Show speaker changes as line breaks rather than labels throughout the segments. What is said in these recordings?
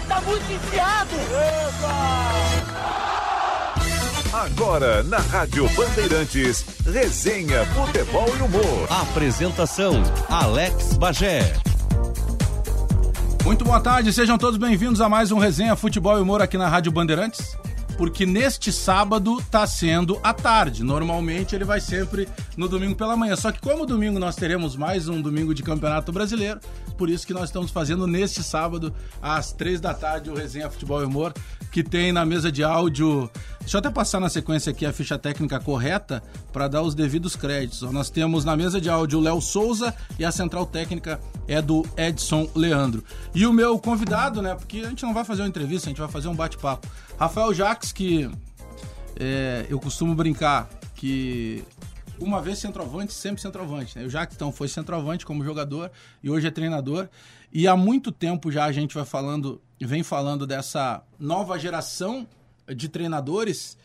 Tá muito enfiado! Epa!
Agora, na Rádio Bandeirantes, resenha, futebol e humor.
Apresentação, Alex Bagé.
Muito boa tarde, sejam todos bem-vindos a mais um Resenha Futebol e Humor aqui na Rádio Bandeirantes. Porque neste sábado tá sendo à tarde. Normalmente ele vai sempre no domingo pela manhã. Só que como domingo nós teremos mais um domingo de Campeonato Brasileiro, por isso que nós estamos fazendo neste sábado, às três da tarde, o Resenha Futebol e Humor, que tem na mesa de áudio. Deixa eu até passar na sequência aqui a ficha técnica correta para dar os devidos créditos. Nós temos na mesa de áudio o Léo Souza e a central técnica é do Edson Leandro. E o meu convidado, né? Porque a gente não vai fazer uma entrevista, a gente vai fazer um bate-papo. Rafael Jacques, que é, eu costumo brincar que uma vez centroavante, sempre centroavante. Né? O Jacques, então, foi centroavante como jogador e hoje é treinador. E há muito tempo já a gente vai falando, vem falando dessa nova geração de treinadores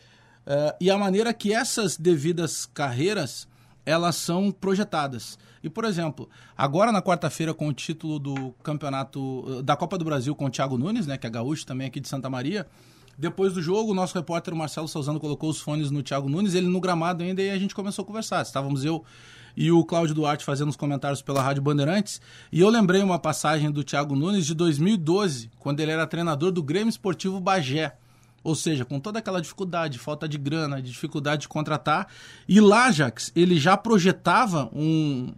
uh, e a maneira que essas devidas carreiras elas são projetadas. E, por exemplo, agora na quarta-feira, com o título do campeonato da Copa do Brasil com o Thiago Nunes, né, que é gaúcho também aqui de Santa Maria, depois do jogo, o nosso repórter Marcelo Salzano colocou os fones no Thiago Nunes, ele no gramado ainda, e a gente começou a conversar. Estávamos eu e o Cláudio Duarte fazendo os comentários pela Rádio Bandeirantes, e eu lembrei uma passagem do Thiago Nunes de 2012, quando ele era treinador do Grêmio Esportivo Bagé. Ou seja, com toda aquela dificuldade, falta de grana, de dificuldade de contratar. E lá, Jax, ele já projetava um,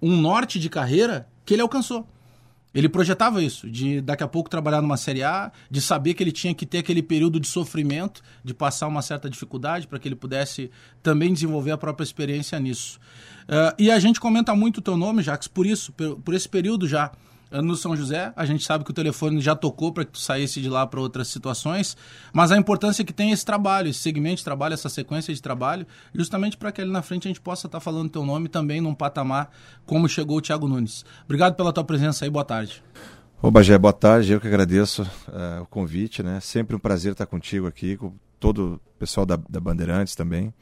um norte de carreira que ele alcançou. Ele projetava isso, de daqui a pouco trabalhar numa Série A, de saber que ele tinha que ter aquele período de sofrimento, de passar uma certa dificuldade para que ele pudesse também desenvolver a própria experiência nisso. Uh, e a gente comenta muito o teu nome, Jax, por isso, por, por esse período já no São José. A gente sabe que o telefone já tocou para que tu saísse de lá para outras situações, mas a importância é que tem esse trabalho, esse segmento de trabalho, essa sequência de trabalho, justamente para que ali na frente a gente possa estar tá falando teu nome também num patamar como chegou o Thiago Nunes. Obrigado pela tua presença aí, boa tarde.
Ô Bagé, boa tarde, eu que agradeço uh, o convite, né? Sempre um prazer estar contigo aqui, com todo o pessoal da, da Bandeirantes também.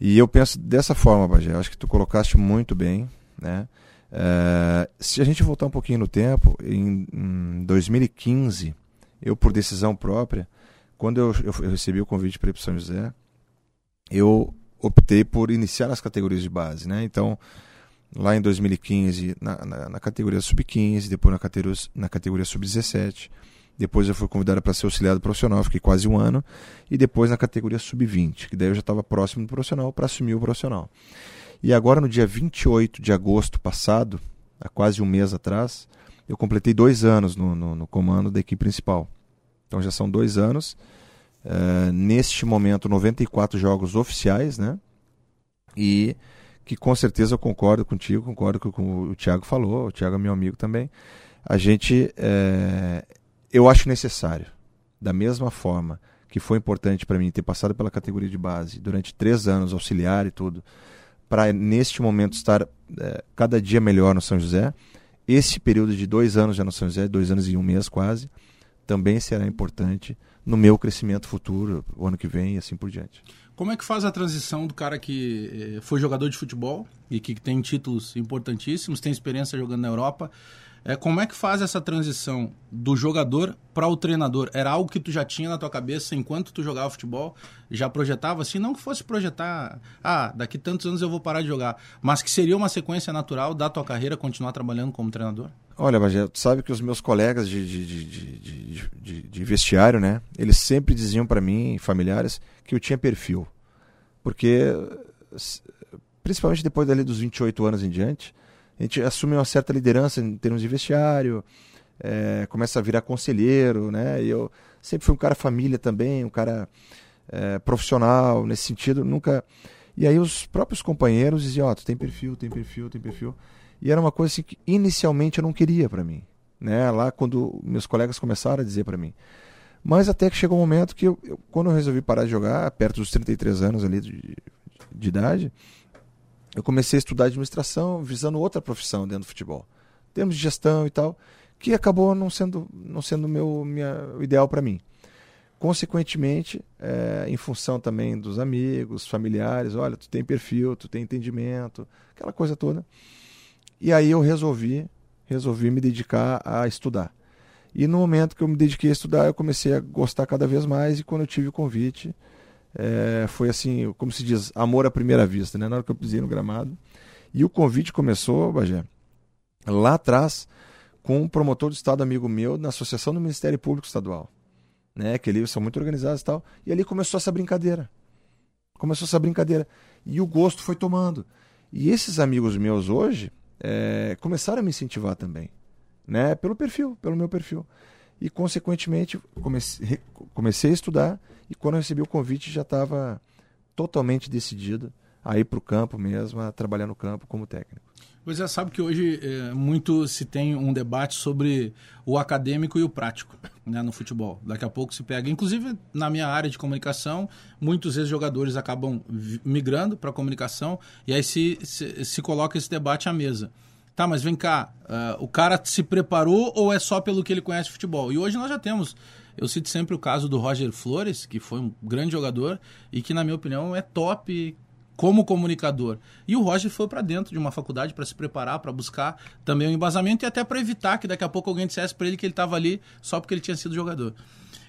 E eu penso dessa forma, Bagé, acho que tu colocaste muito bem, né? Uh, se a gente voltar um pouquinho no tempo, em, em 2015, eu, por decisão própria, quando eu, eu, eu recebi o convite para ir para São José, eu optei por iniciar nas categorias de base. Né? Então, lá em 2015, na, na, na categoria sub-15, depois na categoria, na categoria sub-17. Depois eu fui convidado para ser auxiliado profissional, fiquei quase um ano. E depois na categoria sub-20, que daí eu já estava próximo do profissional para assumir o profissional. E agora, no dia 28 de agosto passado, há quase um mês atrás, eu completei dois anos no, no, no comando da equipe principal. Então já são dois anos. Uh, neste momento, 94 jogos oficiais, né? E que com certeza eu concordo contigo, concordo com o que o Thiago falou, o Thiago é meu amigo também. A gente, é, eu acho necessário, da mesma forma que foi importante para mim ter passado pela categoria de base durante três anos, auxiliar e tudo, para neste momento estar é, cada dia melhor no São José. Esse período de dois anos já no São José, dois anos e um mês quase, também será importante no meu crescimento futuro, o ano que vem e assim por diante.
Como é que faz a transição do cara que eh, foi jogador de futebol e que tem títulos importantíssimos, tem experiência jogando na Europa, é, como é que faz essa transição do jogador para o treinador? Era algo que tu já tinha na tua cabeça enquanto tu jogava futebol? Já projetava assim? Não que fosse projetar, ah, daqui tantos anos eu vou parar de jogar, mas que seria uma sequência natural da tua carreira continuar trabalhando como treinador?
Olha, Bagé, tu sabe que os meus colegas de, de, de, de, de vestiário, né, eles sempre diziam para mim, familiares, que eu tinha perfil. Porque, principalmente depois dali dos 28 anos em diante, a gente assume uma certa liderança em termos de vestiário, é, começa a virar conselheiro, né? E eu sempre fui um cara família também, um cara é, profissional nesse sentido, nunca. E aí os próprios companheiros diziam, ó, oh, tu tem perfil, tem perfil, tem perfil. E era uma coisa assim que inicialmente eu não queria para mim, né? Lá quando meus colegas começaram a dizer para mim. Mas até que chegou um momento que eu, eu, quando eu resolvi parar de jogar, perto dos 33 anos ali de, de idade, eu comecei a estudar administração visando outra profissão dentro do futebol. Termos de gestão e tal, que acabou não sendo não sendo meu minha, o ideal para mim. Consequentemente, é, em função também dos amigos, familiares, olha, tu tem perfil, tu tem entendimento, aquela coisa toda. E aí eu resolvi, resolvi me dedicar a estudar. E no momento que eu me dediquei a estudar, eu comecei a gostar cada vez mais. E quando eu tive o convite, é, foi assim, como se diz, amor à primeira vista, né? Na hora que eu pisei no gramado. E o convite começou, Bagé, lá atrás, com um promotor de Estado amigo meu na Associação do Ministério Público Estadual. Né? Que eles são muito organizados e tal. E ali começou essa brincadeira. Começou essa brincadeira. E o gosto foi tomando. E esses amigos meus hoje é, começaram a me incentivar também. Né? Pelo perfil, pelo meu perfil. E, consequentemente, comecei, comecei a estudar e quando eu recebi o convite já estava totalmente decidido a ir para o campo mesmo, a trabalhar no campo como técnico.
Pois é, sabe que hoje é, muito se tem um debate sobre o acadêmico e o prático né, no futebol. Daqui a pouco se pega. Inclusive, na minha área de comunicação, muitos ex-jogadores acabam migrando para a comunicação e aí se, se, se coloca esse debate à mesa. Tá, mas vem cá, uh, o cara se preparou ou é só pelo que ele conhece futebol? E hoje nós já temos, eu cito sempre o caso do Roger Flores, que foi um grande jogador e que, na minha opinião, é top como comunicador. E o Roger foi para dentro de uma faculdade para se preparar, para buscar também um embasamento e até para evitar que daqui a pouco alguém dissesse para ele que ele estava ali só porque ele tinha sido jogador.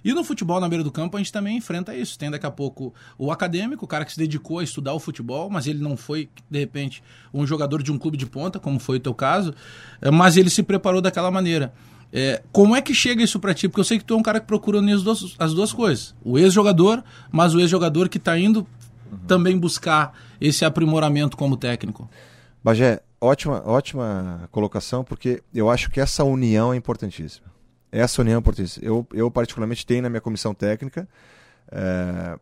E no futebol, na beira do campo, a gente também enfrenta isso. Tem daqui a pouco o acadêmico, o cara que se dedicou a estudar o futebol, mas ele não foi, de repente, um jogador de um clube de ponta, como foi o teu caso, mas ele se preparou daquela maneira. É, como é que chega isso para ti? Porque eu sei que tu é um cara que procura as duas, as duas coisas. O ex-jogador, mas o ex-jogador que está indo uhum. também buscar esse aprimoramento como técnico.
Bagé, ótima, ótima colocação, porque eu acho que essa união é importantíssima. Essa união é importante. Eu, eu particularmente, tenho na minha comissão técnica. É,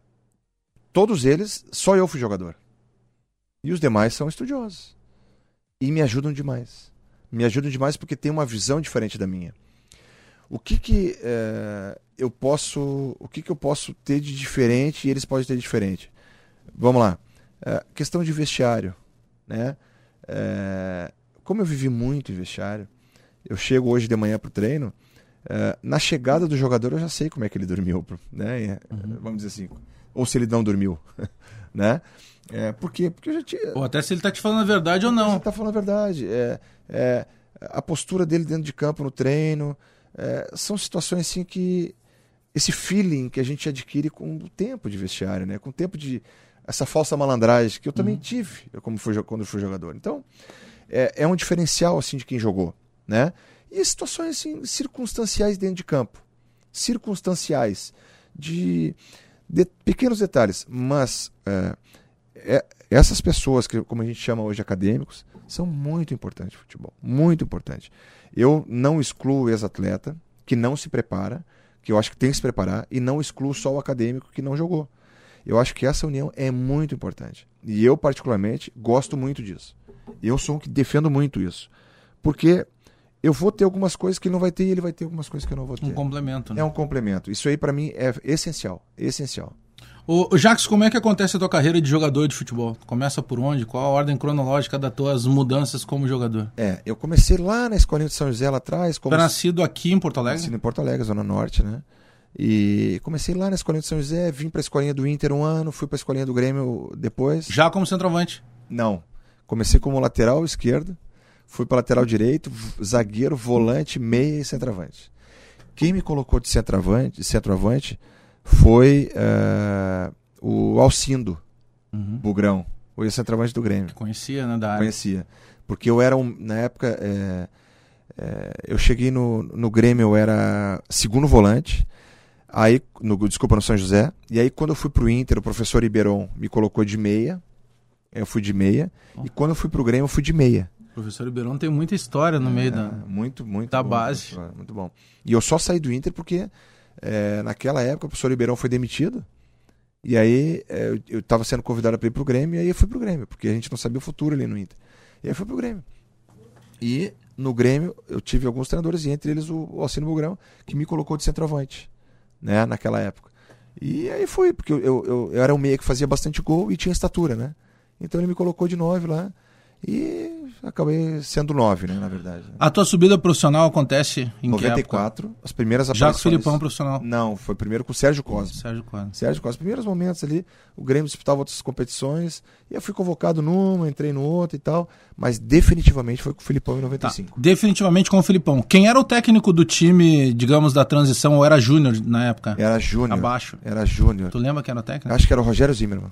todos eles, só eu fui jogador. E os demais são estudiosos. E me ajudam demais. Me ajudam demais porque tem uma visão diferente da minha. O que que é, eu posso, o que que eu posso ter de diferente e eles podem ter de diferente? Vamos lá. É, questão de vestiário, né? É, como eu vivi muito em vestiário, eu chego hoje de manhã para o treino, na chegada do jogador eu já sei como é que ele dormiu, né? Uhum. Vamos dizer assim. Ou se ele não dormiu, né? É, por quê? Porque eu já tinha...
Ou até se ele está te falando a verdade ou não.
Se ele está falando a verdade. É, é, a postura dele dentro de campo no treino. É, são situações assim que... Esse feeling que a gente adquire com o tempo de vestiário, né? Com o tempo de... Essa falsa malandragem que eu também uhum. tive como fui, quando fui jogador. Então, é, é um diferencial assim de quem jogou, né? E situações assim, circunstanciais dentro de campo. Circunstanciais. De, de pequenos detalhes. Mas é, é, essas pessoas, que como a gente chama hoje acadêmicos, são muito importantes no futebol. Muito importante. Eu não excluo o ex-atleta que não se prepara, que eu acho que tem que se preparar, e não excluo só o acadêmico que não jogou. Eu acho que essa união é muito importante. E eu, particularmente, gosto muito disso. Eu sou um que defendo muito isso. Porque eu vou ter algumas coisas que ele não vai ter e ele vai ter algumas coisas que eu não vou ter.
Um complemento, né?
É um complemento. Isso aí para mim é essencial, essencial.
O Jacques, como é que acontece a tua carreira de jogador de futebol? Começa por onde? Qual a ordem cronológica das tuas mudanças como jogador?
É, eu comecei lá na escolinha de São José lá atrás.
Como... Tá nascido aqui em Porto Alegre?
Nascido em Porto Alegre, Zona Norte, né? E comecei lá na escolinha de São José, vim para a escolinha do Inter um ano, fui para a escolinha do Grêmio depois.
Já como centroavante?
Não. Comecei como lateral esquerdo fui para lateral direito, zagueiro, volante, meia e centroavante. Quem me colocou de centroavante, de centroavante foi uh, o Alcindo uhum. Bugrão, o centroavante do Grêmio.
Conhecia, né, da área.
Conhecia. Porque eu era, um, na época, é, é, eu cheguei no, no Grêmio, eu era segundo volante, aí, no, desculpa, no São José, e aí quando eu fui para o Inter, o professor Ribeirão me colocou de meia, eu fui de meia, oh. e quando eu fui para o Grêmio, eu fui de meia
professor Ribeirão tem muita história no é, meio da,
muito, muito
da
bom,
base.
Muito, bom. E eu só saí do Inter porque é, naquela época o professor Ribeirão foi demitido. E aí é, eu estava sendo convidado para ir para o Grêmio e aí eu fui para o Grêmio, porque a gente não sabia o futuro ali no Inter. E aí eu fui para o Grêmio. E no Grêmio eu tive alguns treinadores, e entre eles o, Alcino Bugrão, que me colocou de centroavante, né, naquela época. E aí foi, porque eu, eu, eu era um meia que fazia bastante gol e tinha estatura, né? Então ele me colocou de nove lá. E acabei sendo nove, né, na verdade.
A tua subida profissional acontece em
94, as primeiras
Já
aparições.
com o Filipão profissional.
Não, foi primeiro com o Sérgio Cosme.
Sérgio Cosme.
Sérgio. Os primeiros momentos ali, o Grêmio disputava outras competições, e eu fui convocado numa, entrei no outro e tal, mas definitivamente foi com o Filipão em
Tá.
95.
Definitivamente com o Filipão. Quem era o técnico do time, digamos, da transição, ou era júnior na época?
Era Júnior.
Abaixo.
Era Júnior.
Tu lembra quem era o técnico?
Acho que era o Rogério Zimmermann.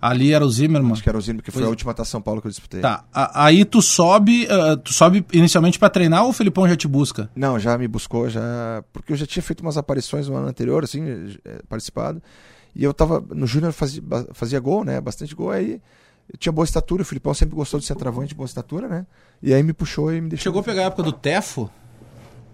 Ali era o Zimmermann.
Acho que era o Zimmermann, que foi a última Taça São Paulo que eu disputei.
Tá, a- aí tu sobe, ah, tu sobe inicialmente pra treinar ou o Filipão já te busca?
Não, já me buscou, já. Porque eu já tinha feito umas aparições no ano anterior, assim, eh, participado. E eu tava. No Júnior fazia, fazia gol, né? Bastante gol. Aí eu tinha boa estatura, o Filipão sempre gostou de centroavante de boa estatura, né? E aí me puxou e me deixou.
Chegou a pegar a época do Tefo,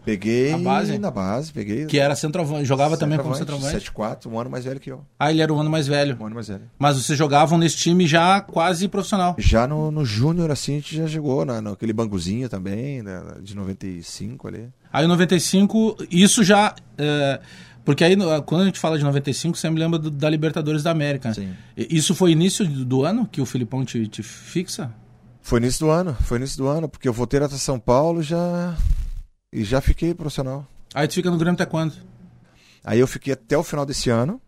Peguei
A base?
na base, peguei.
que era centroavante, jogava também como centroavante.
7-4, um ano mais velho que eu.
Ah, ele era o ano mais velho.
Um ano mais velho.
Mas vocês jogavam nesse time já quase profissional.
Já no, no Júnior, assim, a gente já jogou na, naquele banguzinho também, né, de 95 ali.
Aí em 95, isso já. é, porque aí, quando a gente fala de 95, você me lembra do- da Libertadores da América.
Sim.
Isso foi início do do ano que o Filipão te, te fixa?
Foi início do ano, foi início do ano, porque eu voltei até São Paulo já. E já fiquei profissional.
Aí tu fica no Grêmio até quando?
Aí eu fiquei até o final desse ano.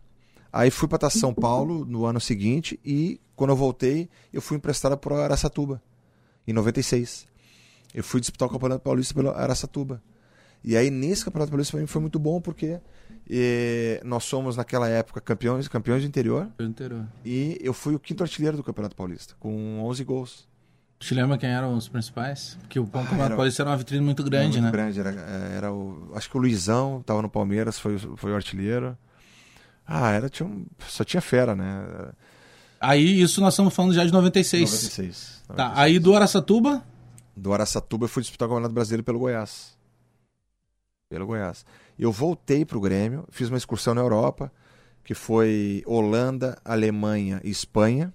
Aí fui para São Paulo no ano seguinte e quando eu voltei, eu fui emprestado para Araçatuba em 96. Eu fui disputar o Campeonato Paulista pelo Araçatuba. E aí nesse Campeonato Paulista para mim foi muito bom porque eh, nós somos naquela época campeões, campeões do interior e eu fui o quinto artilheiro do Campeonato Paulista com 11 gols.
Te lembra quem eram os principais? Porque o Campeonato
era-
Paulista era uma vitrine muito grande,
muito
né?
grande, era, era o, acho que o Luizão estava no Palmeiras, foi, o- foi o artilheiro. Ah, era tinha um- só tinha fera, né?
Aí isso nós estamos falando já de 96.
96.
Tá,
96.
aí do Araçatuba,
Do Araçatuba eu fui disputar o Campeonato Brasileiro pelo Goiás. Pelo Goiás. Eu voltei pro Grêmio, fiz uma excursão na Europa, que foi Holanda, Alemanha e Espanha.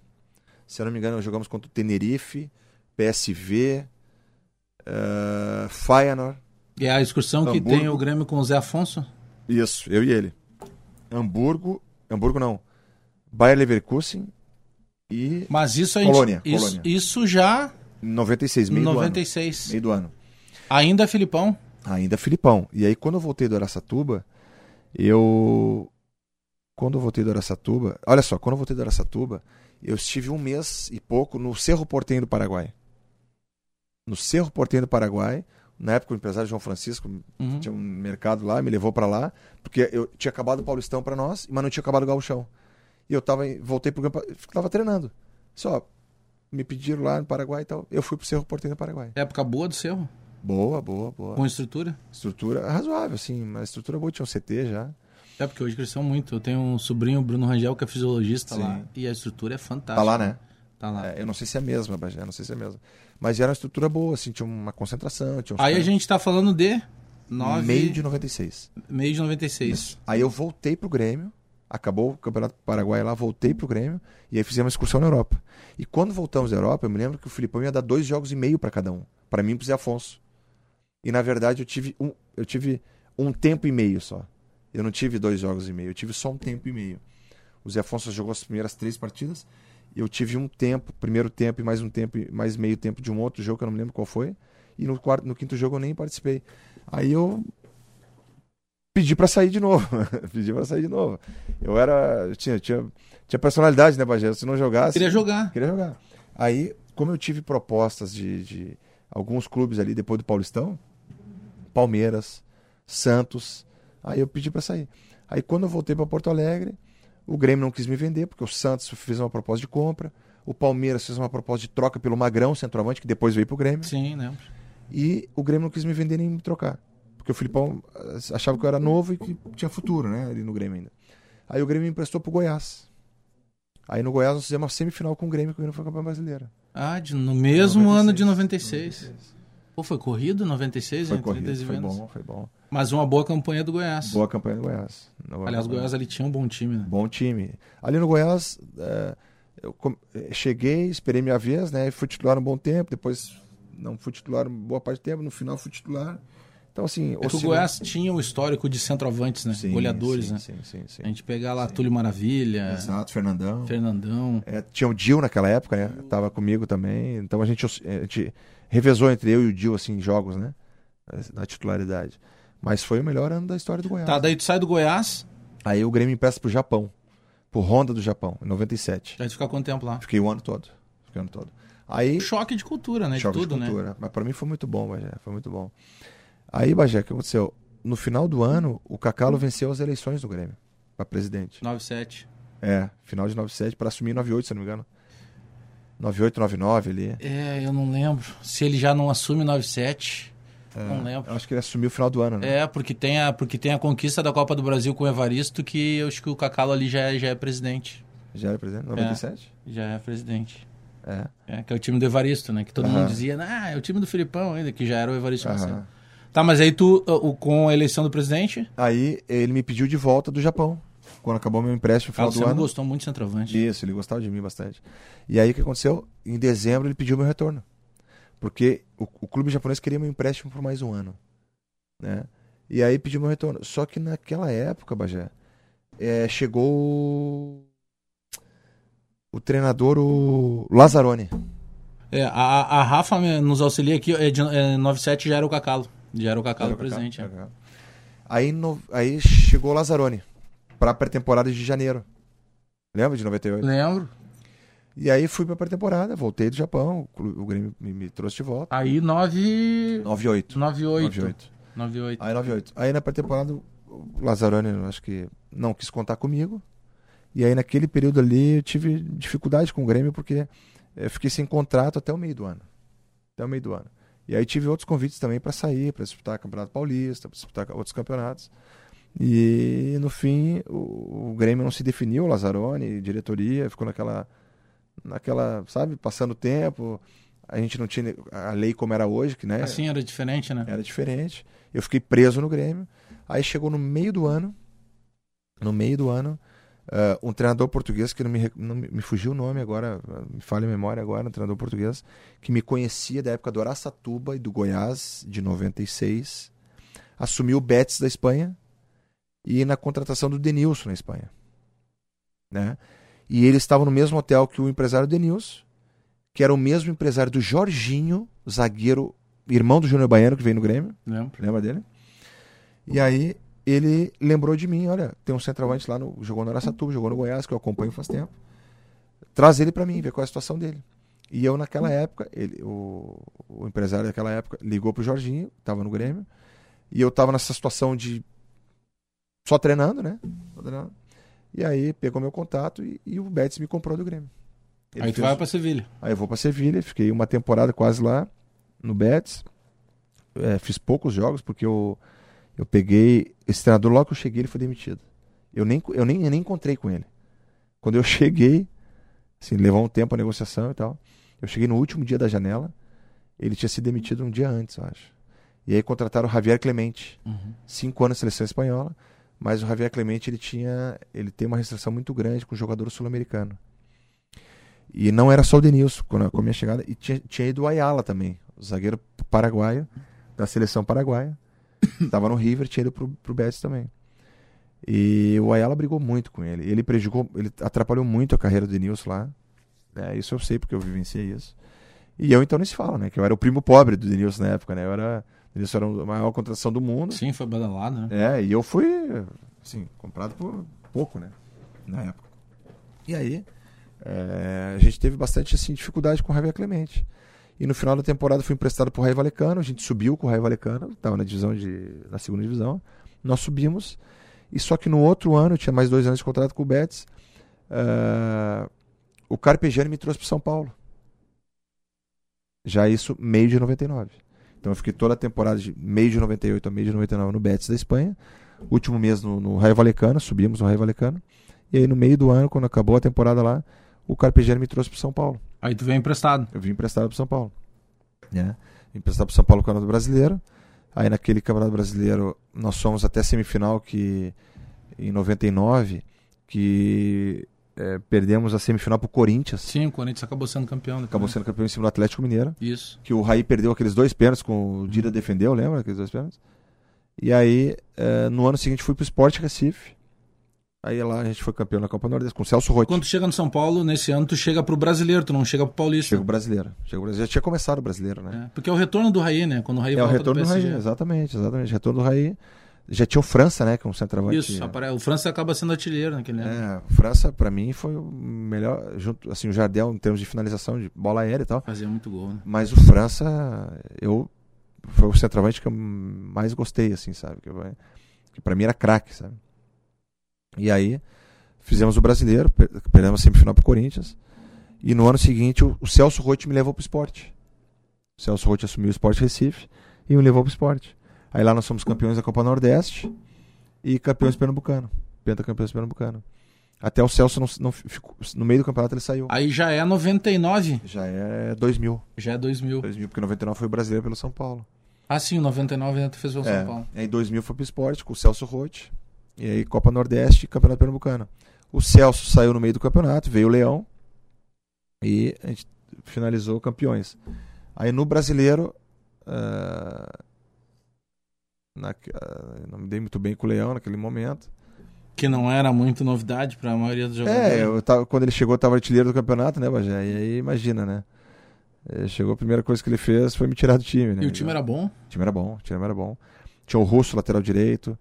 Se eu não me engano, jogamos contra o Tenerife, PSV, eh, Feyenoord.
é a excursão que
Hamburgo.
tem o Grêmio com o Zé Afonso.
Isso, eu e ele. Hamburgo, Hamburgo não. Bayer Leverkusen e
Mas isso a gente.
Colônia,
isso,
Colônia.
isso já
96,
em
meio do ano.
96.
Meio do ano.
Ainda Filipão.
Ainda Filipão. E aí, quando eu voltei do Araçatuba, eu. Quando eu voltei do Araçatuba. Olha só, quando eu voltei do Araçatuba, eu estive um mês e pouco no Cerro Portenho do Paraguai. No Cerro Portenho do Paraguai. Na época, o empresário João Francisco
Uhum.
tinha um mercado lá, me levou pra lá, porque eu tinha acabado o Paulistão pra nós, mas não tinha acabado o Gauchão. E eu tava, voltei pro campo, tava treinando. Só me pediram lá no Paraguai e tal. Eu fui pro Cerro Portenho do Paraguai.
Época boa do Cerro,
Boa, boa, boa.
com estrutura.
Estrutura razoável, assim, mas estrutura boa, tinha um CT já.
É porque hoje cresceu muito. Eu tenho um sobrinho, Bruno Rangel, que é fisiologista
Sim.
lá. E a estrutura é fantástica.
Tá lá, né?
Tá lá.
É, eu não sei se é a mesma, Bagé, não sei se é a mesma. Mas era uma estrutura boa, assim, tinha uma concentração, tinha
Aí a
caras-
gente tá falando de 9...
meio de 96.
meio de 96.
Isso. Aí eu voltei pro Grêmio, acabou o Campeonato Paraguai lá, voltei pro Grêmio e aí fizemos uma excursão na Europa. E quando voltamos da Europa, eu me lembro que o Filipão ia dar dois jogos e meio para cada um, para mim e pro Zé Afonso. E na verdade eu tive um, eu tive um tempo e meio só. Eu não tive dois jogos e meio, eu tive só um tempo e meio. O Zé Afonso jogou as primeiras três partidas. Eu tive um tempo, primeiro tempo e mais um tempo, e mais meio tempo de um outro jogo que eu não me lembro qual foi. E no quarto, no quinto jogo eu nem participei. Aí eu pedi pra sair de novo. pedi pra sair de novo. Eu era. Eu tinha, tinha, tinha personalidade, né, Bagé? Se não jogasse.
Queria jogar.
Queria jogar. Aí, como eu tive propostas de, de alguns clubes ali depois do Paulistão, Palmeiras, Santos, aí eu pedi pra sair. Aí quando eu voltei pra Porto Alegre, o Grêmio não quis me vender, porque o Santos fez uma proposta de compra, o Palmeiras fez uma proposta de troca pelo Magrão, centroavante, que depois veio pro Grêmio.
Sim, né?
E o Grêmio não quis me vender nem me trocar. Porque o Filipão eh, achava que eu era novo e que tinha futuro, né? Ali no Grêmio ainda. Aí o Grêmio me emprestou pro Goiás. Aí no Goiás nós fizemos uma semifinal com o Grêmio, que o Grêmio foi campeão brasileiro.
Ah, de- no mesmo
96.
ano de 96. Pô, foi corrido 96
Foi
entre
corrido,
idas e
foi bom, foi bom.
Mas uma boa campanha do Goiás.
Boa campanha do Goiás.
Aliás, o. Goiás ali tinha um bom time, né?
Bom time. Ali no Goiás, eh, eu eh, cheguei, esperei minha vez, né? Fui titular um bom tempo, depois não fui titular boa parte do tempo, no final fui titular. Então, assim.
É o Goiás tinha um histórico de centroavantes, né?
Sim,
Goleadores,
sim,
né?
Sim, sim, sim.
A gente pegar lá Túlio Maravilha,
Exato, Fernandão.
Fernandão.
É, tinha o Dil naquela época, né? Tava comigo também. Então a gente, a gente revezou entre eu e o Dil, assim, em jogos, né? Na titularidade. Mas foi o melhor ano da história do Goiás.
Tá, daí tu sai do Goiás,
Aí o Grêmio empresta pro Japão. Pro Honda do Japão, em 97.
aí tu fica quanto tempo lá?
Fiquei o ano todo. Fiquei o ano todo. Aí.
Choque de cultura, né?
choque
de tudo,
de
né?
cultura. Mas pra mim foi muito bom, Bagé. Foi muito bom. Aí, Bagé, o que aconteceu? No final do ano, o Cacalo venceu as eleições do Grêmio. Pra presidente.
97.
É, final de 97 para assumir em 98, se não me engano. 98, 99 ali.
É, eu não lembro. Se ele já não assume 97, não lembro.
Eu acho que ele assumiu o final do ano, né?
É, porque tem, a, porque tem a conquista da Copa do Brasil com o Evaristo, que eu acho que o Cacalo ali já, é- já é presidente.
Já era presidente? 97?
Já é presidente.
É.
É, que é o time do Evaristo, né? Que todo
Aham.
mundo dizia, ah, é o time do Filipão ainda, que já era o Evaristo. Tá, mas aí tu, o, com a eleição do presidente,
Aí ele me pediu de volta do Japão. Quando acabou meu empréstimo no final do ano.
gostou muito de centroavante.
Isso, ele gostava de mim bastante. E aí o que aconteceu? Em dezembro ele pediu meu retorno. Porque o, o clube japonês queria meu empréstimo por mais um ano. Né? E aí pediu meu retorno. Só que naquela época, Bagé, é, chegou o- o treinador, o Lazzaroni.
É, a, a Rafa nos auxilia aqui, é, de, é, 97 já era o Cacalo. Já era o Cacalo
Era o
presidente.
Kaká,
é.
Kaká. Aí, no- aí chegou o Lazzaroni para a pré-temporada de janeiro. Lembra de 98?
Lembro.
E aí fui para a pré-temporada, voltei do Japão, o Grêmio me, me trouxe de volta.
Aí 9...
98.
98.
98.
98.
Aí 98. Aí na pré-temporada o Lazzaroni, acho que não quis contar comigo. E aí naquele período ali eu tive dificuldade com o Grêmio porque eu fiquei sem contrato até o meio do ano. Até o meio do ano. E aí tive outros convites também para sair, para disputar Campeonato Paulista, para disputar outros campeonatos. E no fim o, o Grêmio não se definiu, Lazzaroni, diretoria, ficou naquela naquela, sabe, passando tempo. A gente não tinha a lei como era hoje, que né?
Assim era diferente, né?
Era diferente. Eu fiquei preso no Grêmio. Aí chegou no meio do ano, no meio do ano, eh, um treinador português que não me, não me, me fugiu o nome agora, me falha a memória agora, um treinador português que me conhecia da época do Araçatuba e do Goiás, de 96, assumiu o Betis da Espanha e na contratação do Denilson na Espanha. Né? E ele estava no mesmo hotel que o empresário Denilson, que era o mesmo empresário do Jorginho, zagueiro, irmão do Júnior Baiano, que veio no Grêmio.
Lembro.
Lembra dele? E aí ele lembrou de mim, olha, tem um centroavante lá no jogou no Araçatuba, jogou no Goiás, que eu acompanho faz tempo. Traz ele pra mim, ver qual é a situação dele. E eu naquela época, ele, o, o empresário daquela época ligou pro Jorginho, tava no Grêmio, e eu tava nessa situação de só treinando, né? Só treinando. E aí pegou meu contato e, e o Betis me comprou do Grêmio. Ele
Aí tu
fez-
vai pra Sevilha.
Aí eu vou pra Sevilha, fiquei uma temporada quase lá no Betis. É, fiz poucos jogos porque eu, eu peguei. Esse treinador, logo que eu cheguei, ele foi demitido. Eu nem, eu nem, eu nem encontrei com ele. Quando eu cheguei, assim, levou um tempo a negociação e tal. Eu cheguei no último dia da janela, ele tinha sido demitido um dia antes, eu acho. E aí contrataram o Javier Clemente,
Uhum.
cinco anos na seleção espanhola, mas o Javier Clemente ele tinha, ele tem uma restrição muito grande com o jogador sul-americano. E não era só o Denilson com a minha chegada, e tinha, tinha ido o Ayala também, o zagueiro paraguaio da seleção paraguaia. Estava no River, tinha ido pro, pro Betis também. E o Ayala brigou muito com ele. Ele prejudicou, ele atrapalhou muito a carreira do Denilson lá. né? isso eu sei porque eu vivenciei isso. E eu então nem se fala, né? Que eu era o primo pobre do Denilson na época, né? Eu era, Denilson era a maior contratação do mundo.
Sim, foi badalado, né?
É, e eu fui, assim, comprado por pouco, né? Na época. E aí, é, a gente teve bastante assim, dificuldade com o Javier Clemente. E no final da temporada fui emprestado pro Raio Valecano, a gente subiu com o Raio Valecano, estava na divisão de. na segunda divisão. Nós subimos. E só que no outro ano, eu tinha mais dois anos de contrato com o Betis, é, o Carpegiani me trouxe para São Paulo. Já isso, meio de 99. Então eu fiquei toda a temporada de meio de 98 a meio de 99 no Betis da Espanha. Último mês no, no Raio Valecano, subimos no Raio Valecano. E aí no meio do ano, quando acabou a temporada lá, o Carpegiani me trouxe para São Paulo.
Aí tu veio emprestado.
Eu vim emprestado para São Paulo. Né? Vim emprestado para São Paulo no Campeonato Brasileiro. Aí naquele Campeonato Brasileiro nós fomos até a semifinal que em 99 que é, perdemos a semifinal pro Corinthians.
Sim, o Corinthians acabou sendo campeão.
Acabou sendo campeão em cima do Atlético Mineiro.
Isso.
Que o Raí perdeu aqueles dois pênaltis com o Dida defendeu, lembra aqueles dois pênaltis? E aí, eh, no ano seguinte, fui pro Sport Recife. Aí lá a gente foi campeão na Copa Nordeste com o Celso Rotti.
Quando tu chega no São Paulo, nesse ano, tu chega pro brasileiro, tu não chega pro paulista.
Chega o brasileiro. Chega o brasileiro. Já tinha começado o brasileiro, né?
É, porque é o retorno do Raí, né? Quando o Raí
É, o
volta
retorno do
PSG.
Raí, exatamente, exatamente. Retorno do Raí. Já tinha o França, né? Que é um centroavante.
Isso, apare- o França acaba sendo artilheiro naquele ano.
É, o França, pra mim, foi o melhor. Junto, assim, o Jardel, em termos de finalização de bola aérea e tal.
Fazia muito gol, né?
Mas o França, eu. Foi o centroavante que eu mais gostei, assim, sabe? Que, eu- que pra mim era craque, sabe? E aí, fizemos o brasileiro, per- perdemos a semifinal pro Corinthians. E no ano seguinte, o, o Celso Rotti me levou pro esporte. O Celso Rotti assumiu o Esporte Recife e me levou pro esporte. Aí lá nós fomos campeões da Copa Nordeste e campeões pernambucano. Pentacampeões pernambucano. Até o Celso não, não ficou. No meio do campeonato ele saiu.
Aí já é 99,
Já é 2000.
já é 2000.
2000, porque 99 foi o brasileiro pelo São Paulo.
Ah, sim, o 99 ainda tu fez o São
É,
Paulo.
Aí 2000 foi pro esporte com o Celso Rotti. E aí Copa Nordeste e Campeonato Pernambucano. O Celso saiu no meio do campeonato, veio o Leão. E a gente finalizou campeões. Aí no brasileiro. ah, na- ah, não me dei muito bem com o Leão naquele momento.
Que não era muito novidade pra maioria dos jogadores.
É, eu tava, quando ele chegou, eu tava artilheiro do campeonato, né, Bajé? E aí imagina, né? Eh, Chegou, a primeira coisa que ele fez foi me tirar do time, né?
E o time era bom?
O time era bom, o time era bom. Tinha o Russo, lateral direito.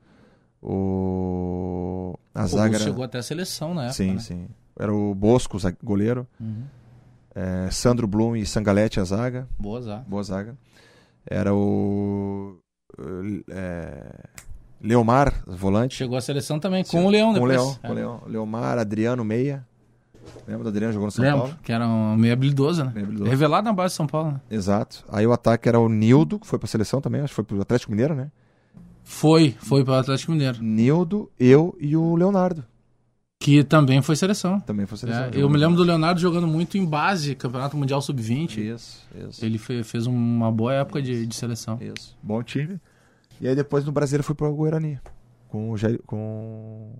O. A
o
zaga era...
chegou até a seleção na época,
Sim,
né?
sim. Era o Bosco, goleiro.
Uhum.
É, Sandro Blum e Sangalete, a zaga.
Boa zaga.
Boa zaga. Era o. é, Leomar, volante.
Chegou a seleção também, com o Leão
Com o
depois.
Leão,
É.
com o Leão. Leomar, Adriano, meia. Lembra do Adriano jogou no São
Lembro,
Paulo?
que era um meio habilidoso, né?
Meio habilidoso.
Revelado na base de São Paulo, né?
Exato. Aí o ataque era o Nildo, que foi pra seleção também, acho que foi pro Atlético Mineiro, né?
Foi, foi para o Atlético Mineiro.
Nildo, eu e o Leonardo.
Que também foi seleção.
Também foi seleção.
É, eu me lembro do Leonardo jogando muito em base, Campeonato Mundial Sub-20.
Isso, isso.
Ele fe- fez uma boa época de, de seleção.
Isso. Bom time. E aí depois no Brasileiro fui pro Guarani. Com o, com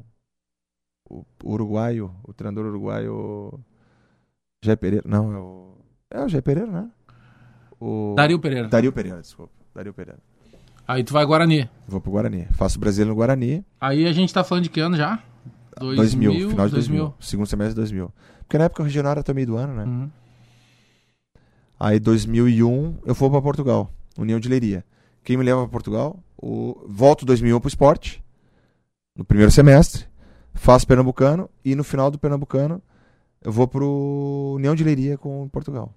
o uruguaio, o treinador uruguaio Jair Pereira. Não, é o. É o Jair Pereira, né? O...
Dario Pereira.
Dario Pereira, desculpa. Dario Pereira.
Aí tu vai Guarani.
Vou pro Guarani. Faço o Brasileiro no Guarani.
Aí a gente tá falando de que ano já?
2000, final de 2000. Segundo semestre de 2000. Porque na época o regional era até o meio do ano, né?
Uhum.
Aí 2001 eu vou pra Portugal, União de Leiria. Quem me leva pra Portugal? O volto 2001 pro esporte no primeiro semestre, faço pernambucano e no final do pernambucano eu vou pro União de Leiria com Portugal.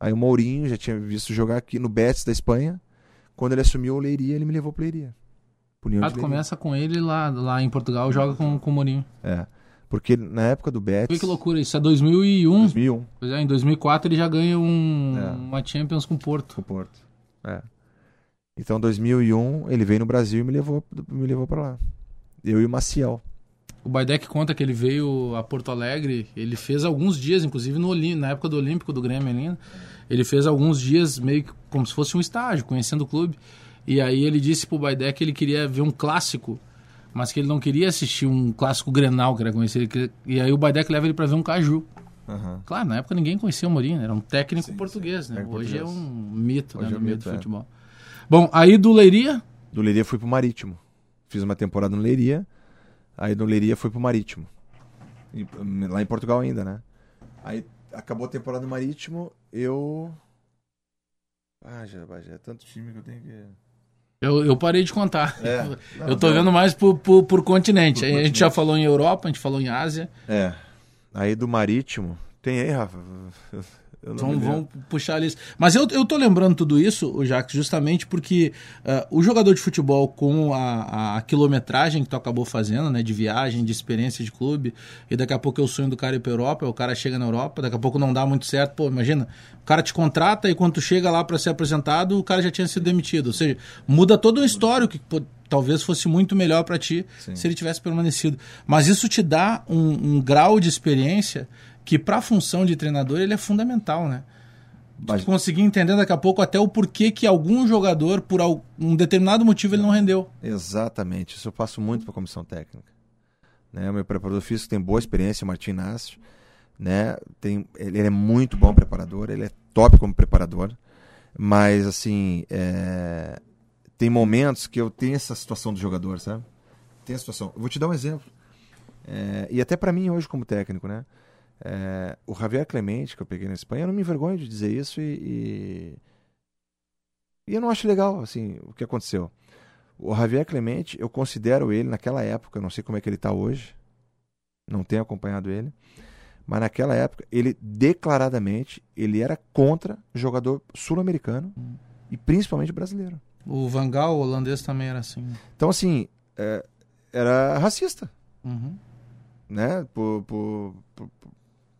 Aí o Mourinho já tinha visto jogar aqui no Betis da Espanha. Quando ele assumiu o Leiria, ele me levou pro Leiria. União
Ah,
de Leiria.
começa com ele lá, lá em Portugal, joga com, com o Mourinho.
É. Porque na época do Betis,
Vê que loucura, isso é 2001.
2001,
Pois é, em 2004 ele já ganha um,
É.
uma Champions com o Porto.
com o Porto. É. Então, 2001, ele veio no Brasil e me levou, me levou para lá. Eu e o Maciel.
O Baidec conta que ele veio a Porto Alegre, ele fez alguns dias, inclusive no Olim- na época do Olímpico do Grêmio né? ele fez alguns dias meio que como se fosse um estágio, conhecendo o clube. E aí ele disse pro Baidec que ele queria ver um clássico, mas que ele não queria assistir um clássico Grenal, que era conhecer. ele queria- E aí o Baidec leva ele para ver um Caju.
Aham.
Claro, na época ninguém conhecia o Mourinho, né? era um técnico
Sim,
português, né?
técnico
Hoje
português.
é um mito,
Hoje
né,
é um
meio
mito,
do
é.
futebol. Bom, aí do Leiria,
Do Leiria fui pro Marítimo. Fiz uma temporada no Leiria. Aí do Leiria fui pro Marítimo. E, hum, lá em Portugal ainda, né? Aí acabou a temporada no Marítimo, eu. Ah, já, já é tanto time que eu tenho que.
Eu, eu parei de contar.
É.
Eu tô vendo mais por, por, por continente.
Por
A gente
continente.
já falou em Europa, a gente falou em Ásia.
É. Aí do Marítimo. Tem aí, Rafa?
Vamos, puxar a lista. Mas eu, eu tô lembrando tudo isso, Jacques, justamente porque ah, o jogador de futebol, com a, a quilometragem que tu acabou fazendo, né, de viagem, de experiência de clube, e daqui a pouco é o sonho do cara ir pra Europa, o cara chega na Europa, daqui a pouco não dá muito certo. Pô, imagina, o cara te contrata e quando tu chega lá para ser apresentado, o cara já tinha sido demitido. Ou seja, muda todo o histórico que pô, talvez fosse muito melhor para ti
Sim.
se ele tivesse permanecido. Mas isso te dá um, um grau de experiência que para a função de treinador ele é fundamental, né?
Mas-
conseguir entender daqui a pouco até o porquê que algum jogador, por um determinado motivo, ele não rendeu.
Exatamente, isso eu passo muito para a comissão técnica. Né? O meu preparador físico tem boa experiência, o Martim Inácio. Né? Tem, ele é muito bom preparador, ele é top como preparador. Mas, assim, é, tem momentos que eu tenho essa situação do jogador, sabe? Tem a situação. Eu vou te dar um exemplo. É, e até para mim hoje como técnico, né? É, o Javier Clemente, que eu peguei na Espanha, eu não me envergonho de dizer isso e, e, e eu não acho legal, assim, o que aconteceu. O Javier Clemente, eu considero ele naquela época, não sei como é que ele está hoje, não tenho acompanhado ele, mas naquela época ele declaradamente ele era contra jogador sul-americano e principalmente brasileiro.
O Vangal, o holandês, também era assim.
Então assim, é, era racista,
Uhum.
né? Por, por, por,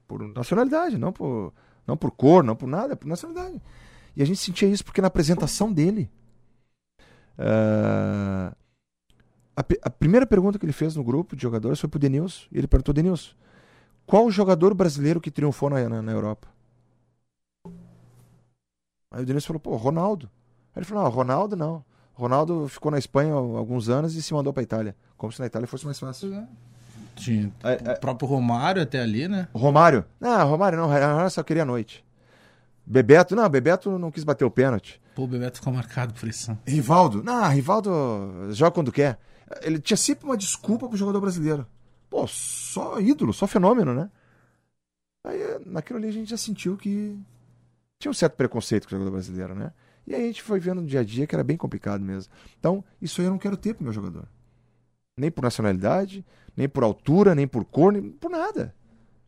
por nacionalidade, não por, não por cor, não por nada, por nacionalidade. E a gente sentia isso porque na apresentação dele. ah, a, a primeira pergunta que ele fez no grupo de jogadores foi pro Denilson. E ele perguntou: Denilson, qual o jogador brasileiro que triunfou na, na, na Europa? Aí o Denilson falou: pô, Ronaldo. Aí ele falou: não, Ronaldo não. Ronaldo ficou na Espanha alguns anos e se mandou pra Itália. Como se na Itália fosse mais fácil.
Tinha
É, é.
o próprio Romário até ali, né?
Romário. Não, Romário não, Romário só queria a noite. Bebeto, não, Bebeto não quis bater o pênalti.
Pô, o Bebeto ficou marcado por isso.
Rivaldo, não, Rivaldo joga quando quer. Ele tinha sempre uma desculpa pro jogador brasileiro. Pô, só ídolo, só fenômeno, né? Aí naquilo ali a gente já sentiu que tinha um certo preconceito com o jogador brasileiro, né? E aí a gente foi vendo no dia a dia que era bem complicado mesmo. Então, isso aí eu não quero ter pro meu jogador. Nem por nacionalidade, nem por altura, nem por cor, nem por nada.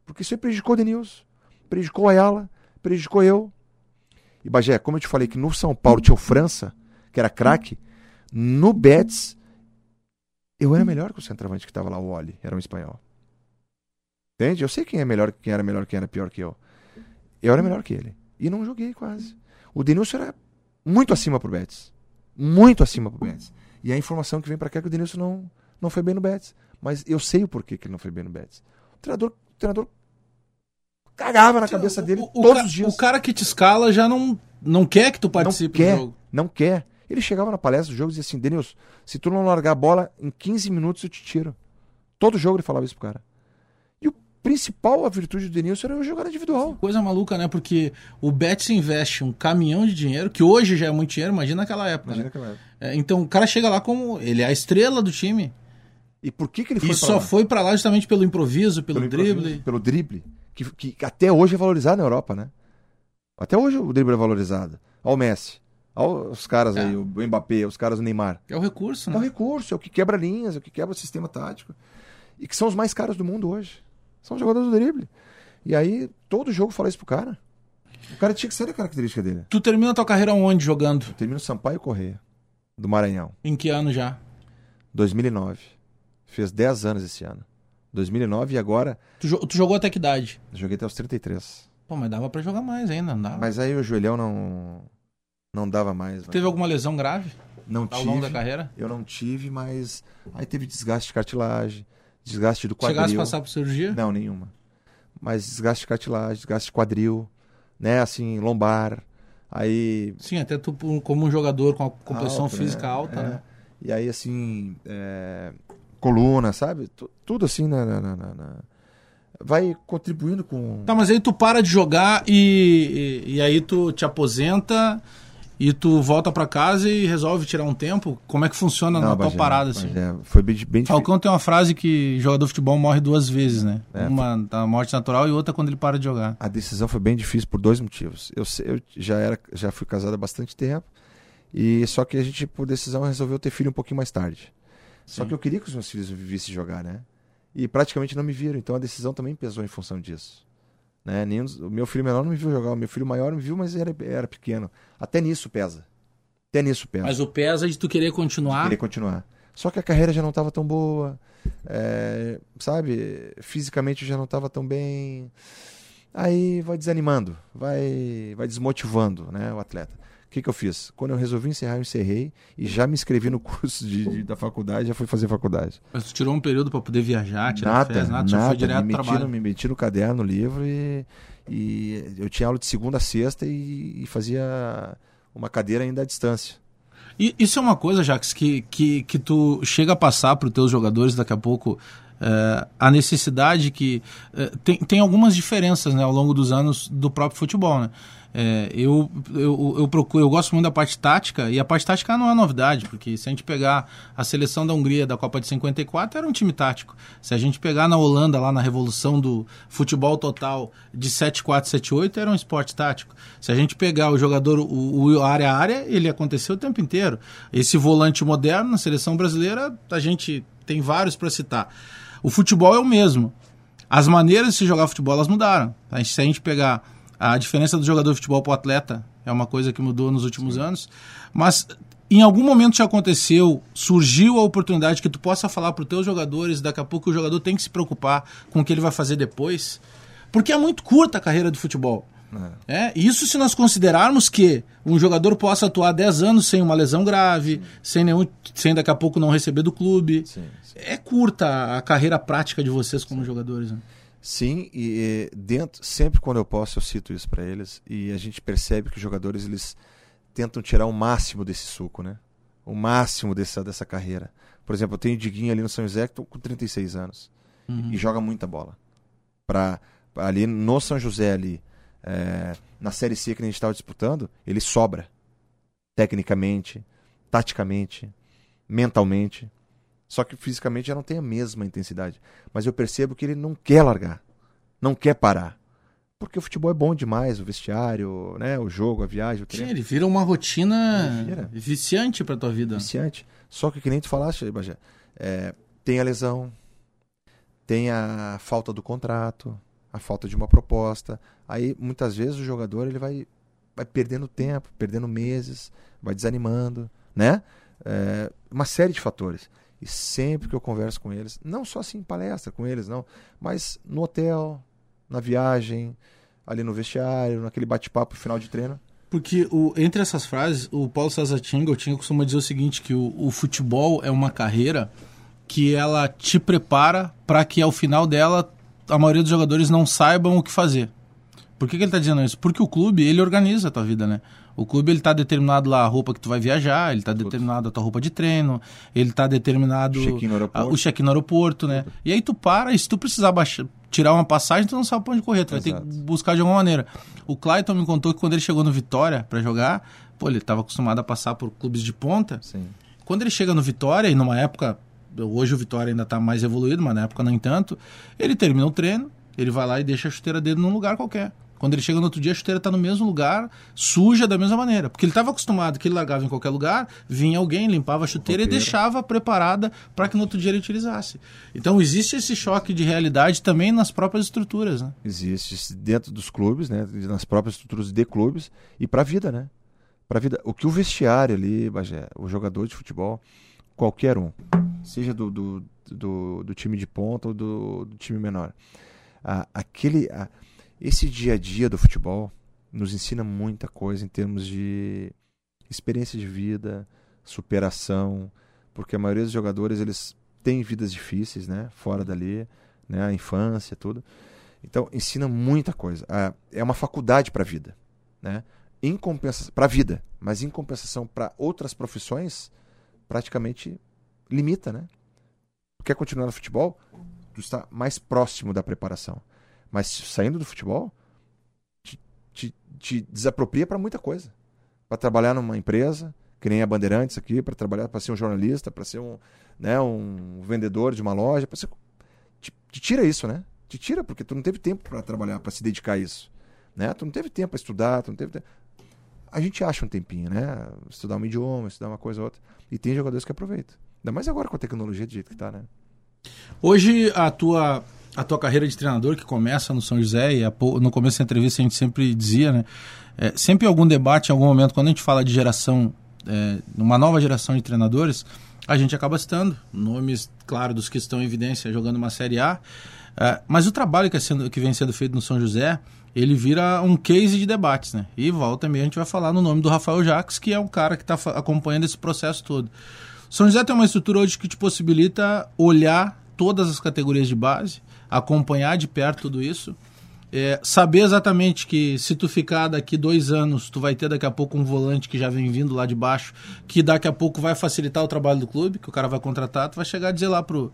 Porque isso aí prejudicou o Denilson, prejudicou a Ayala, prejudicou eu. E Bagé, como eu te falei que no São Paulo tinha o França, que era craque, no Betis eu era melhor que o centroavante que estava lá, o Oli, era um espanhol. Entende? Eu sei quem é melhor, quem era melhor, quem era pior que eu. Eu era melhor que ele. E não joguei quase. O Denilson era muito acima pro Betis. Muito acima pro Betis. E a informação que vem pra cá é que o Denilson não, não foi bem no Betis. Mas eu sei o porquê que ele não foi bem no Betis. O treinador, o treinador cagava na cabeça dele
O- o
todos os dias.
O cara que te escala já não, não quer que tu participe
não quer,
do jogo.
Não quer. Ele chegava na palestra do jogo e dizia assim: Denilson, se tu não largar a bola, em 15 minutos eu te tiro. Todo jogo ele falava isso pro cara. E o principal, a virtude do Denilson era o jogar individual.
Coisa maluca, né? Porque o Betis investe um caminhão de dinheiro, que hoje já é muito dinheiro, imagina naquela época. né?
aquela época.
É, então o cara chega lá como. Ele é a estrela do time.
E por que, que ele foi
E só
lá?
foi pra lá justamente pelo improviso, pelo,
improviso,
drible.
Pelo drible. Que, que até hoje é valorizado na Europa, né? Até hoje o drible é valorizado. Olha o Messi. Olha os caras
É.
aí, o Mbappé, os caras do Neymar.
É o recurso,
É o
né?
recurso, é o que quebra linhas, é o que quebra o sistema tático. E que são os mais caros do mundo hoje. São os jogadores do drible. E aí, todo jogo fala isso pro cara. O cara tinha que ser a característica dele.
Tu termina tua carreira onde jogando?
Termina o Sampaio Correia, do Maranhão,
Em que ano já?
2009. Fez 10 anos esse ano. 2009 e agora
Tu, jo- tu jogou até que idade?
joguei até os 33.
Pô, mas dava pra jogar mais ainda, não dava.
Mas aí o joelhão não não dava mais.
Teve alguma lesão grave
Não
ao longo da
tive.
carreira?
Eu não tive, mas aí teve desgaste de cartilagem, desgaste do quadril.
Chegasse a passar por cirurgia?
Não, nenhuma. Mas desgaste de cartilagem, desgaste de quadril, né, assim, lombar. Aí
Sim, até tu como um jogador com a complexão
alto,
física
né?
alta,
É.
né?
E aí, assim, é, coluna, sabe? Tu- Tudo assim, na, na- na- na- na- vai contribuindo com.
Tá, mas aí tu para de jogar e, e, e aí tu te aposenta e tu volta pra casa e resolve tirar um tempo? Como é que funciona na tua parada, assim?
Bagé, foi bem, bem difícil.
Falcão tem uma frase que jogador de futebol morre duas vezes, né?
É,
uma da morte natural e outra quando ele para de jogar.
A decisão foi bem difícil por dois motivos. Eu, eu já era, já fui casado há bastante tempo e só que a gente por decisão resolveu ter filho um pouquinho mais tarde. Só
Sim.
que eu queria que os meus filhos me vissem jogar, né? E praticamente não me viram, então a decisão também pesou em função disso. Né? Nenhum o meu filho menor não me viu jogar, o meu filho maior me viu, mas era, era pequeno. Até nisso pesa. Até nisso pesa.
Mas o pesa de tu querer continuar.
Queria continuar. Só que a carreira já não estava tão boa, é, sabe? Fisicamente eu já não estava tão bem. Aí vai desanimando, vai, vai desmotivando né, o atleta. O que, que eu fiz? Quando eu resolvi encerrar, eu encerrei e já me inscrevi no curso de, de- da faculdade, já fui fazer faculdade.
Mas tu tirou um período pra poder viajar, tirar
Nada,
férias, nada, já
nada.
foi direto
me, meti
trabalho.
no, me meti no caderno, no livro e, e eu tinha aula de segunda a sexta e, e fazia uma cadeira ainda à distância.
E isso é uma coisa, Jax, que, que, que tu chega a passar para os teus jogadores daqui a pouco. é, a necessidade que é, tem, tem algumas diferenças né, ao longo dos anos do próprio futebol. Né? É, eu, eu, eu, procuro, eu gosto muito da parte tática, e a parte tática não é novidade, porque se a gente pegar a seleção da Hungria da Copa de 54, era um time tático. Se a gente pegar na Holanda, lá na revolução do futebol total de 7-4, 7-8, era um esporte tático. Se a gente pegar o jogador, o, o área a área, ele aconteceu o tempo inteiro. Esse volante moderno na seleção brasileira, a gente tem vários para citar. O futebol é o mesmo. As maneiras de se jogar futebol elas mudaram. Se a gente pegar a diferença do jogador de futebol para o atleta é uma coisa que mudou nos últimos Sim. anos. Mas em algum momento já aconteceu, surgiu a oportunidade que tu possa falar para os teus jogadores, daqui a pouco o jogador tem que se preocupar com o que ele vai fazer depois. Porque é muito curta a carreira do futebol. É. é. isso se nós considerarmos que um jogador possa atuar 10 anos sem uma lesão grave, sim. sem nenhum, sem daqui a pouco não receber do clube. Sim, sim. É curta a carreira prática de vocês como jogadores. Né?
Sim, e dentro, sempre quando eu posso eu cito isso para eles e a gente percebe que os jogadores eles tentam tirar o máximo desse suco, né? O máximo dessa, dessa carreira. Por exemplo, eu tenho o Diguinho ali no São José com 36 anos uhum. e joga muita bola. Pra, ali no São José ali, é, na Série C que a gente estava disputando, ele sobra tecnicamente, taticamente, mentalmente. Só que fisicamente já não tem a mesma intensidade. Mas eu percebo que ele não quer largar. Não quer parar. Porque o futebol é bom demais, o vestiário, né, o jogo, a viagem. O
Sim, ele vira uma rotina vira. viciante para tua vida.
Viciante. Só que que nem tu falaste, é, tem a lesão, tem a falta do contrato, a falta de uma proposta. Aí muitas vezes o jogador ele vai, vai perdendo tempo, perdendo meses, vai desanimando, né? É, uma série de fatores. E sempre que eu converso com eles, não só assim em palestra com eles, não, mas no hotel, na viagem, ali no vestiário, naquele bate-papo final de treino.
Porque o, entre essas frases, o Paulo César Tinga, tinha costuma dizer o seguinte, que o, o futebol é uma carreira que ela te prepara para que ao final dela a maioria dos jogadores não saibam o que fazer. Por que, que ele está dizendo isso? Porque o clube, ele organiza a tua vida, né? O clube ele tá determinado lá a roupa que tu vai viajar, ele tá determinado a tua roupa de treino, ele tá determinado
a,
o check-in no aeroporto, né? E aí tu para, e se tu precisar baixar, tirar uma passagem, tu não sabe pra onde correr, tu Exato. vai ter que buscar de alguma maneira. O Clayton me contou que quando ele chegou no Vitória para jogar, pô, ele estava acostumado a passar por clubes de ponta.
Sim.
Quando ele chega no Vitória, e numa época, hoje o Vitória ainda está mais evoluído, mas na época nem tanto, ele termina o treino, ele vai lá e deixa a chuteira dele num lugar qualquer. Quando ele chega no outro dia, a chuteira está no mesmo lugar, suja da mesma maneira. Porque ele estava acostumado que ele largava em qualquer lugar, vinha alguém, limpava a chuteira e deixava preparada para que no outro dia ele utilizasse. Então existe esse choque de realidade também nas próprias estruturas. Né?
Existe dentro dos clubes, né? nas próprias estruturas de clubes e para a vida. né? Para vida. O que o vestiário ali, Bagé, o jogador de futebol, qualquer um, seja do, do, do, do time de ponta ou do, do time menor, ah, aquele. Ah, esse dia a dia do futebol nos ensina muita coisa em termos de experiência de vida, superação, porque a maioria dos jogadores eles têm vidas difíceis, né, fora dali, né, a infância, tudo. Então ensina muita coisa. É uma faculdade para a vida, né? Para a vida, mas em compensação para outras profissões, praticamente limita, né? Quer continuar no futebol? Tu está mais próximo da preparação. Mas saindo do futebol, te, te, te desapropria para muita coisa. Para trabalhar numa empresa, que nem a Bandeirantes aqui, para trabalhar, para ser um jornalista, para ser um, né, um vendedor de uma loja, para ser te, te, tira isso, né? Te tira porque tu não teve tempo para trabalhar, para se dedicar a isso, né? Tu não teve tempo para estudar, tu não teve tempo. A gente acha um tempinho, né? Estudar um idioma, estudar uma coisa ou outra. E tem jogadores que aproveitam. Ainda mais agora com a tecnologia do jeito que tá, né?
Hoje a tua a tua carreira de treinador que começa no São José e no começo da entrevista a gente sempre dizia, né? É, sempre algum debate, em algum momento, quando a gente fala de geração, é, uma nova geração de treinadores, a gente acaba citando nomes, claro, dos que estão em evidência jogando uma Série A, é, mas o trabalho que, é sendo, que vem sendo feito no São José, ele vira um case de debates, né? E volta também a gente vai falar no nome do Rafael Jacques, que é um cara que está acompanhando esse processo todo. São José tem uma estrutura hoje que te possibilita olhar todas as categorias de base, acompanhar de perto tudo isso. É, saber exatamente que se tu ficar daqui dois anos, tu vai ter daqui a pouco um volante que já vem vindo lá de baixo, que daqui a pouco vai facilitar o trabalho do clube, que o cara vai contratar, tu vai chegar a dizer lá pro,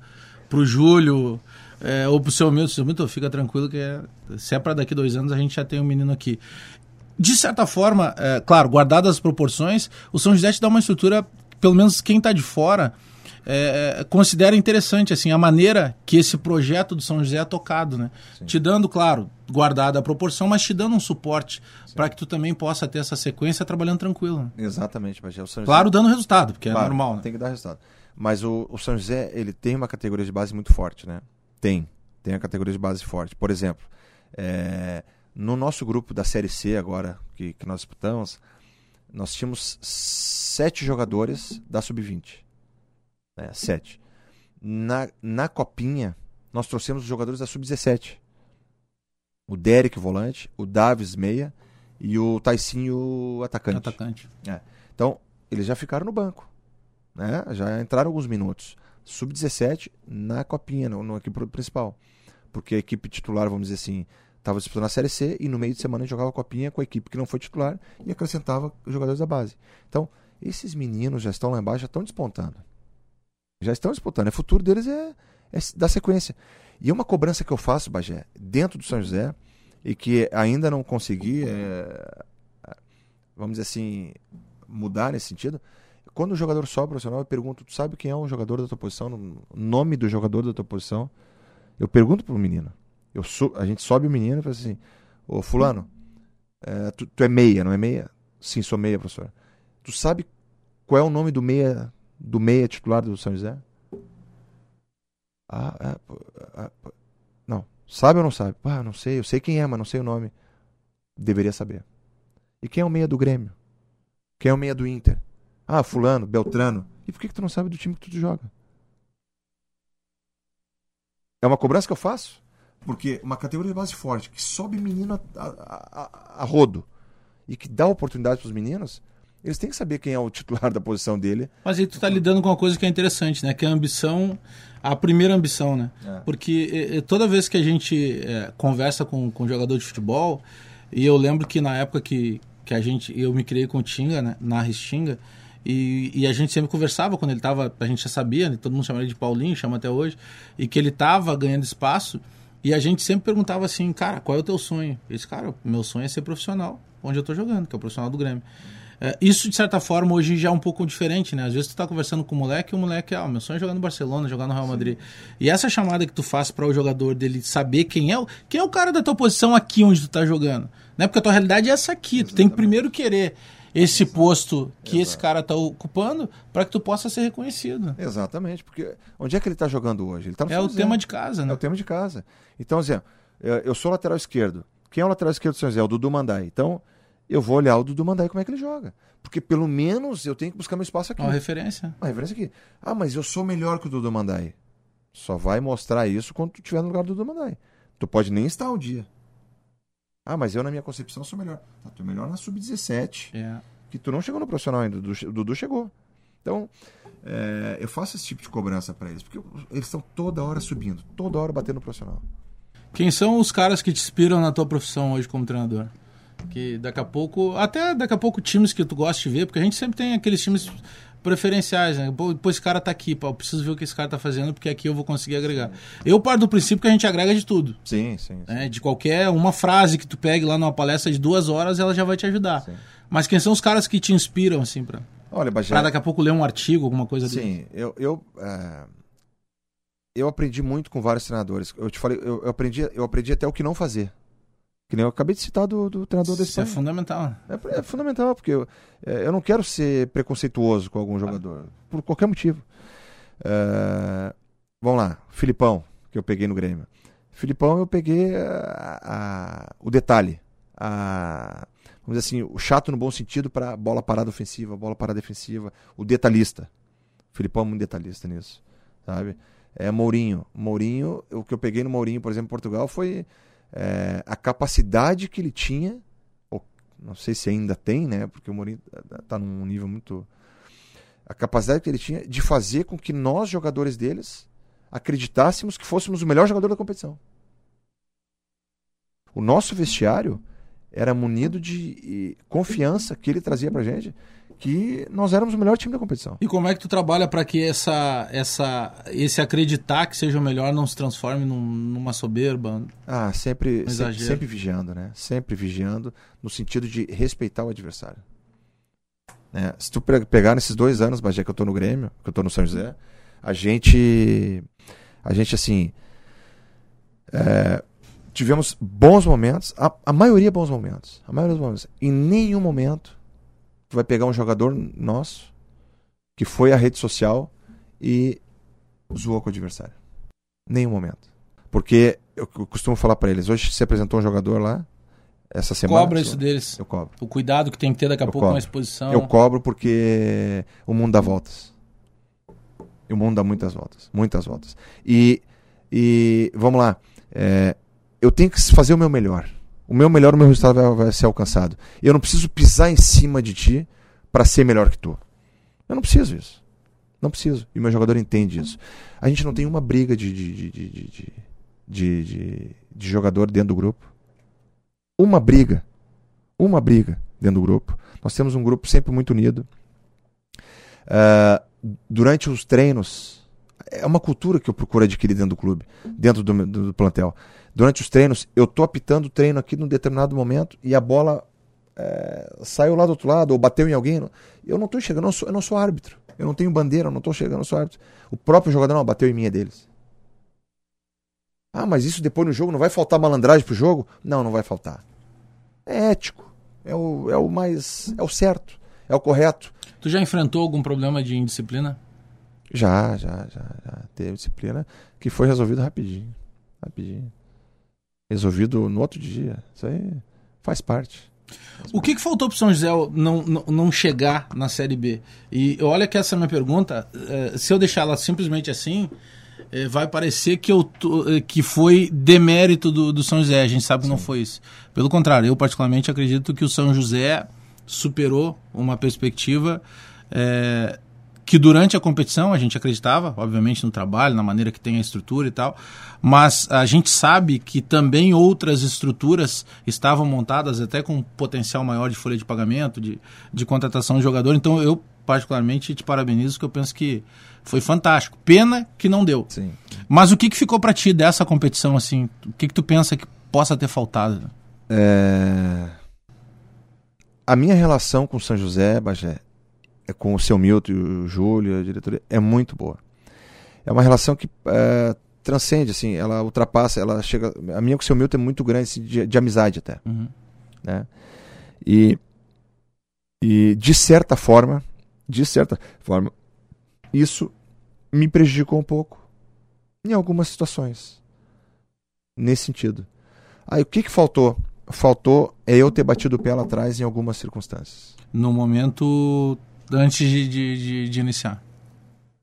pro Júlio é, ou pro seu Milton, seu Milton, fica tranquilo que é, se é para daqui dois anos a gente já tem um menino aqui. De certa forma, é, claro, guardadas as proporções, o São José te dá uma estrutura, pelo menos quem está de fora, é, considera interessante assim a maneira que esse projeto do São José é tocado, né? Te dando, claro, guardada a proporção, mas te dando um suporte para que tu também possa ter essa sequência trabalhando tranquilo. Né?
Exatamente, mas é o São José...
Claro, dando resultado, porque
Claro,
é normal, né?
Tem que dar resultado. Mas o, o São José, ele tem uma categoria de base muito forte, né? Tem. Tem a categoria de base forte. Por exemplo, é, no nosso grupo da Série C agora, que, que nós disputamos, nós tínhamos sete jogadores da Sub-20. Né? sete. Na, na Copinha, nós trouxemos os jogadores da Sub-17. O Derek, volante, o Davis, meia, e o Taicinho, atacante.
Atacante.
Então, eles já ficaram no banco. Né? Já entraram alguns minutos. Sub-17 na copinha, no, no equipe principal. Porque a equipe titular, vamos dizer assim, estava disputando a Série C e no meio de semana jogava a copinha com a equipe que não foi titular e acrescentava os jogadores da base. Então, esses meninos já estão lá embaixo, já estão despontando. Já estão disputando. O futuro deles é, é sequência. E uma cobrança que eu faço, Bagé, dentro do São José, e que ainda não consegui, é, vamos dizer assim, mudar nesse sentido. Quando o jogador sobe profissional, eu pergunto: tu sabe quem é um jogador da tua posição? O nome do jogador da tua posição? Eu pergunto pro menino. Eu sou, a gente sobe o menino e fala assim: Ô, Fulano, é, tu, tu é meia, não é meia? Sim, sou meia, professor. Tu sabe qual é o nome do meia, do meia titular do São José? Ah, é, pô. não. Sabe ou não sabe? Ah, não sei. Eu sei quem é, mas não sei o nome. Deveria saber. E quem é o meia do Grêmio? Quem é o meia do Inter? Ah, fulano, Beltrano. E por que, que tu não sabe do time que tu joga? É uma cobrança que eu faço. Porque uma categoria de base forte, que sobe menino a, a, a, a rodo e que dá oportunidade para os meninos, eles têm que saber quem é o titular da posição dele.
Mas aí tu tá lidando com uma coisa que é interessante, né? Que é a ambição, a primeira ambição, né?
É.
Porque eh, toda vez que a gente eh, conversa com, com jogador de futebol, e eu lembro que na época que, que a gente, eu me criei com o Tinga, né? Na Restinga, e, e a gente sempre conversava quando ele tava, a gente já sabia, né? todo mundo chama ele de Paulinho, chama até hoje, e que ele tava ganhando espaço, e a gente sempre perguntava assim, cara, qual é o teu sonho? Esse cara, meu sonho é ser profissional, onde eu tô jogando, que é o profissional do Grêmio. É, isso, de certa forma, hoje já é um pouco diferente, né? Às vezes tu tá conversando com o moleque e o moleque, ah, meu sonho é jogar no Barcelona, jogar no Real Madrid. E essa chamada que tu faz para o jogador dele saber quem é, o, quem é o cara da tua posição aqui onde tu tá jogando, né? Porque a tua realidade é essa aqui, tu tem que primeiro querer esse posto que esse cara tá ocupando para que tu possa ser reconhecido.
Exatamente, porque onde é que ele está jogando hoje? Ele tá no
É o tema de casa,
É
né?
o tema de casa. Então, assim, eu sou lateral esquerdo. Quem é o lateral esquerdo do São José? É o Dudu Mandai. Então, eu vou olhar o Dudu Mandai como é que ele joga. Porque pelo menos eu tenho que buscar meu espaço aqui.
Uma referência.
Uma referência aqui. Ah, mas eu sou melhor que o Dudu Mandai. Só vai mostrar isso quando tu estiver no lugar do Dudu Mandai. Tu pode nem estar um dia. Ah, mas eu, na minha concepção, sou melhor. Ah, tu é melhor na sub-17.
É.
Que tu não chegou no profissional ainda. O Dudu, chegou. Então, é, eu faço esse tipo de cobrança pra eles. Porque eles estão toda hora subindo. Toda hora batendo no profissional.
Quem são os caras que te inspiram na tua profissão hoje como treinador? Que daqui a pouco, até daqui a pouco times que tu gosta de ver, porque a gente sempre tem aqueles times preferenciais, né? Pô, esse cara tá aqui, pô, eu preciso ver o que esse cara tá fazendo, porque aqui eu vou conseguir agregar. Eu parto do princípio que a gente agrega de tudo.
Sim, sim. sim.
né? De qualquer uma frase que tu pegue lá numa palestra de duas horas, ela já vai te ajudar.
Sim.
Mas quem são os caras que te inspiram, assim, pra,
Olha, Bagé.
pra daqui a pouco ler um artigo, alguma coisa dele?
Sim, eu, eu, é, eu aprendi muito com vários treinadores. Eu te falei, eu, eu aprendi, eu aprendi até o que não fazer. Que nem eu acabei de citar do, do treinador da
Isso é fundamental.
É, é fundamental, porque eu, é, eu não quero ser preconceituoso com algum jogador, por qualquer motivo. É, vamos lá, Filipão, que eu peguei no Grêmio. Filipão, eu peguei a- a- o detalhe, a- vamos dizer assim, o chato no bom sentido para bola parada ofensiva, bola parada defensiva, o detalhista. Filipão é muito detalhista nisso, sabe? É Mourinho. Mourinho, o que eu peguei no Mourinho, por exemplo, em Portugal, foi é, a capacidade que ele tinha não sei se ainda tem, né? Porque o Mourinho está num nível muito. A capacidade que ele tinha de fazer com que nós, jogadores deles, acreditássemos que fôssemos o melhor jogador da competição. O nosso vestiário era munido de confiança que ele trazia pra gente, que nós éramos o melhor time da competição.
E como é que tu trabalha para que essa, essa, esse acreditar que seja o melhor não se transforme num, numa soberba?
Ah, sempre,
Um
sempre, sempre vigiando, né? Sempre vigiando no sentido de respeitar o adversário. Né? Se tu pe- pegar nesses dois anos, Bagé, que eu tô no Grêmio, que eu tô no São José, a gente, a gente assim, é, tivemos bons momentos, a, a maioria bons momentos, a maioria dos momentos. Em nenhum momento vai pegar um jogador nosso que foi à rede social e zoou com o adversário. Nenhum momento. Porque eu eu costumo falar pra eles, hoje se apresentou um jogador lá, essa semana.
Cobra isso deles.
Eu cobro.
O cuidado que tem que ter daqui a
Eu
pouco com a
cobro.
exposição.
Eu cobro porque o mundo dá voltas. E o mundo dá muitas voltas. Muitas voltas. E, e vamos lá. é, eu tenho que fazer o meu melhor. O meu melhor, o meu resultado vai, vai ser alcançado. Eu não preciso pisar em cima de ti para ser melhor que tu. Eu não preciso isso. Não preciso. E o meu jogador entende isso. A gente não tem uma briga de, de, de, de, de, jogador dentro do grupo. Uma briga. Uma briga dentro do grupo. Nós temos um grupo sempre muito unido. Ah, durante os treinos, é uma cultura que eu procuro adquirir dentro do clube, dentro do, do, do plantel. Durante os treinos, eu tô apitando o treino aqui num determinado momento e a bola é, saiu lá do outro lado ou bateu em alguém. Eu não tô chegando, eu não sou, eu não sou árbitro. Eu não tenho bandeira, eu não tô chegando, eu sou árbitro. O próprio jogador não bateu em mim é deles. Ah, mas isso depois no jogo não vai faltar malandragem pro jogo? Não, não vai faltar. É ético. É o, é o mais. É o certo. É o correto.
Tu já enfrentou algum problema de indisciplina?
Já, já, já, já. Teve disciplina que foi resolvido rapidinho. Rapidinho. Resolvido no outro dia. Isso aí faz parte.
O que, que faltou pro São José não, não, não chegar na Série B? E olha que essa minha pergunta, eh, se eu deixar ela simplesmente assim, eh, vai parecer que, eu tô- eh, que foi demérito do, do São José. A gente sabe que não foi isso. Pelo contrário, eu particularmente acredito que o São José superou uma perspectiva eh, que durante a competição a gente acreditava, obviamente, no trabalho, na maneira que tem a estrutura e tal, mas a gente sabe que também outras estruturas estavam montadas até com um potencial maior de folha de pagamento, de, de contratação de jogador. Então eu, particularmente, te parabenizo, porque eu penso que foi fantástico. Pena que não deu.
Sim.
Mas o que, que ficou para ti dessa competição, assim? O que, que tu pensa que possa ter faltado?
É... A minha relação com o São José, Bagé, com o seu Milton e o Júlio, a diretoria, é muito boa. É uma relação que é, transcende, assim, ela ultrapassa, ela chega. A minha com o seu Milton é muito grande, assim, de, de amizade até.
Uhum.
né? E, e de certa forma, de certa forma, isso me prejudicou um pouco em algumas situações. Nesse sentido. Aí o que, que faltou? Faltou é eu ter batido o pé lá atrás em algumas circunstâncias.
No momento antes de, de, de- de iniciar.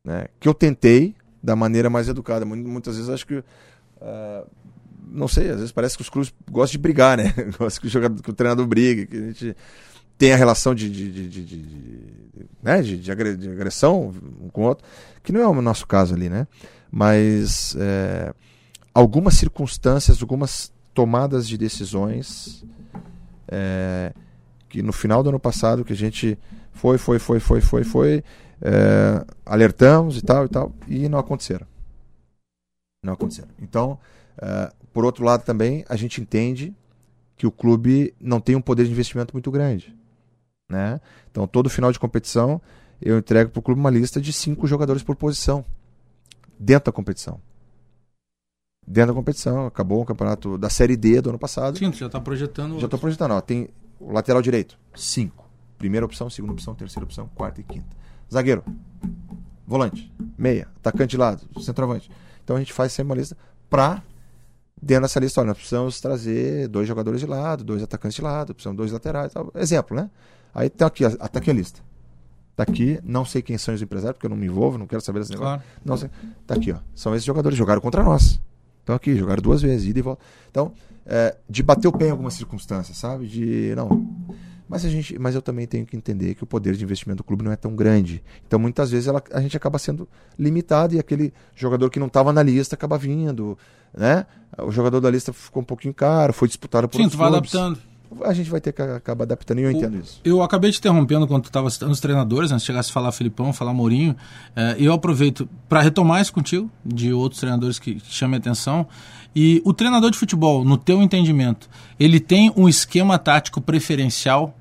né? Que eu tentei da maneira mais educada. Mu- Muitas vezes acho que. ah, não sei, às vezes parece que os clubes gostam de brigar, né? Gostam que o, jogador, que o treinador brigue, que a gente tem a relação de, de, de, de, de- né? de agressão um com o outro, que não é o nosso caso ali, né? Mas é, algumas circunstâncias, algumas tomadas de decisões é, que no final do ano passado que a gente foi, foi, foi, foi, foi, foi, é, alertamos e tal e tal, e não aconteceram. Não aconteceram. Então, é, por outro lado também, a gente entende que o clube não tem um poder de investimento muito grande. Né? Então, todo final de competição, eu entrego para o clube uma lista de cinco jogadores por posição, dentro da competição. Dentro da competição, acabou o campeonato da Série D do ano passado.
Sim, já está projetando.
Já estou projetando, ó, tem o lateral direito, cinco. Primeira opção, segunda opção, terceira opção, quarta e quinta. Zagueiro, volante, meia, atacante de lado, centroavante. Então a gente faz sempre uma lista para dentro dessa lista, olha, nós precisamos trazer dois jogadores de lado, dois atacantes de lado, precisamos dois laterais, tal. exemplo, né? Aí tá aqui, tá aqui a lista. Tá aqui, não sei quem são os empresários, porque eu não me envolvo, não quero saber desse negócio.
Claro.
Não sei. Tá aqui, ó. São esses jogadores jogaram contra nós. Estão aqui, jogaram duas vezes, ida e volta. Então, é, de bater o pé em algumas circunstâncias, sabe? De. Não. Mas, a gente, mas eu também tenho que entender que o poder de investimento do clube não é tão grande. Então, muitas vezes, ela, a gente acaba sendo limitado e aquele jogador que não estava na lista acaba vindo. Né? O jogador da lista ficou um pouquinho caro, foi disputado por
Sim, tu vai
clubes.
adaptando.
a gente vai ter que acabar adaptando e eu entendo isso.
Eu acabei te interrompendo quando tu estava citando os treinadores, antes de chegasse a falar Filipão, falar Mourinho. Eh, eu aproveito para retomar isso contigo, de outros treinadores que, que chamem atenção. E o treinador de futebol, no teu entendimento, ele tem um esquema tático preferencial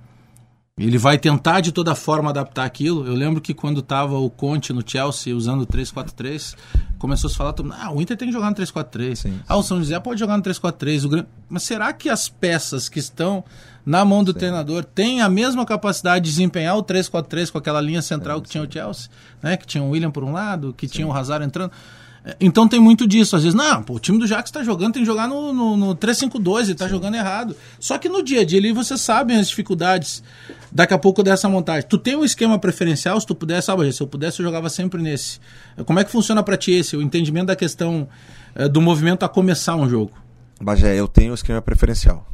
ele vai tentar de toda forma adaptar aquilo. Eu lembro que quando estava o Conte no Chelsea usando o 3-4-3, começou a se falar, ah, o Inter tem que jogar no 3-4-3. Ah, o São José pode jogar no 3-4-3. Mas será que as peças que estão na mão do Sim. treinador têm a mesma capacidade de desempenhar o 3-4-3 com aquela linha central Sim. que tinha o Chelsea? Né? Que tinha o William por um lado, que Sim. tinha o Hazard entrando. Então tem muito disso. Às vezes, não, pô, o time do Jax está jogando, tem que jogar no, no, no 3-5-2, ele está jogando errado. Só que no dia a dia ali você sabe as dificuldades daqui a pouco dessa montagem. Tu tem um esquema preferencial, se tu pudesse, sabe, se eu pudesse, eu jogava sempre nesse. Como é que funciona para ti esse, o entendimento da questão é, do movimento a começar um jogo?
Bagé, eu tenho um esquema preferencial.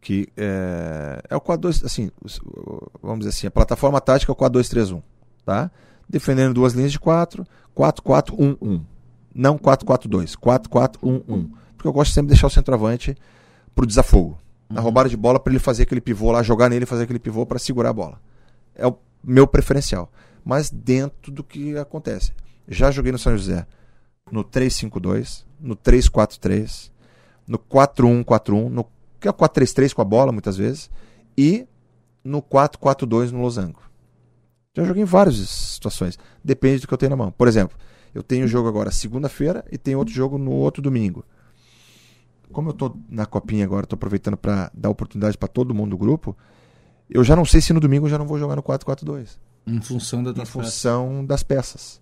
Que é, é o 4-2, assim, vamos dizer assim, a plataforma tática é o 4-2-3-1, tá? Defendendo duas linhas de 4, 4-4-1-1 não 4-4-2, 4-4-1-1. Porque eu gosto sempre de deixar o centroavante pro desafogo. Na uhum. roubada de bola, para ele fazer aquele pivô lá, jogar nele e fazer aquele pivô para segurar a bola. É o meu preferencial. Mas dentro do que acontece. Já joguei no São José no 3-5-2, no 3-4-3, no 4-1-4-1, no que é o 4-3-3 com a bola muitas vezes, e no 4-4-2 no losango. Já joguei em várias situações. Depende do que eu tenho na mão. Por exemplo, eu tenho jogo agora segunda-feira e tem outro jogo no outro domingo. Como eu estou na copinha agora, estou aproveitando para dar oportunidade para todo mundo do grupo, eu já não sei se no domingo eu já não vou jogar no 4-4-2.
Em função,
da em função peças. das peças.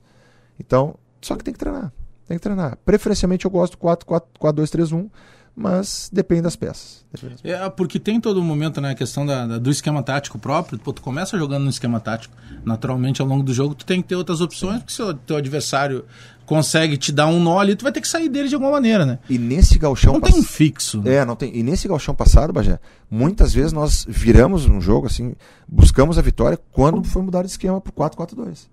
Então, só que tem que treinar. Tem que treinar. Preferencialmente eu gosto do 4-2-3-1 mas depende das peças. Depende das
peças. É, porque tem todo momento, né, a questão da, da, do esquema tático próprio, pô, tu começa jogando no esquema tático, naturalmente ao longo do jogo tu tem que ter outras opções, porque se o teu adversário consegue te dar um nó ali, tu vai ter que sair dele de alguma maneira, né?
E nesse galchão...
Não pass... tem um fixo.
Né? É, não tem. E nesse galchão passado, Bagé, muitas vezes nós viramos um jogo, assim, buscamos a vitória quando foi mudar de esquema pro 4-4-2.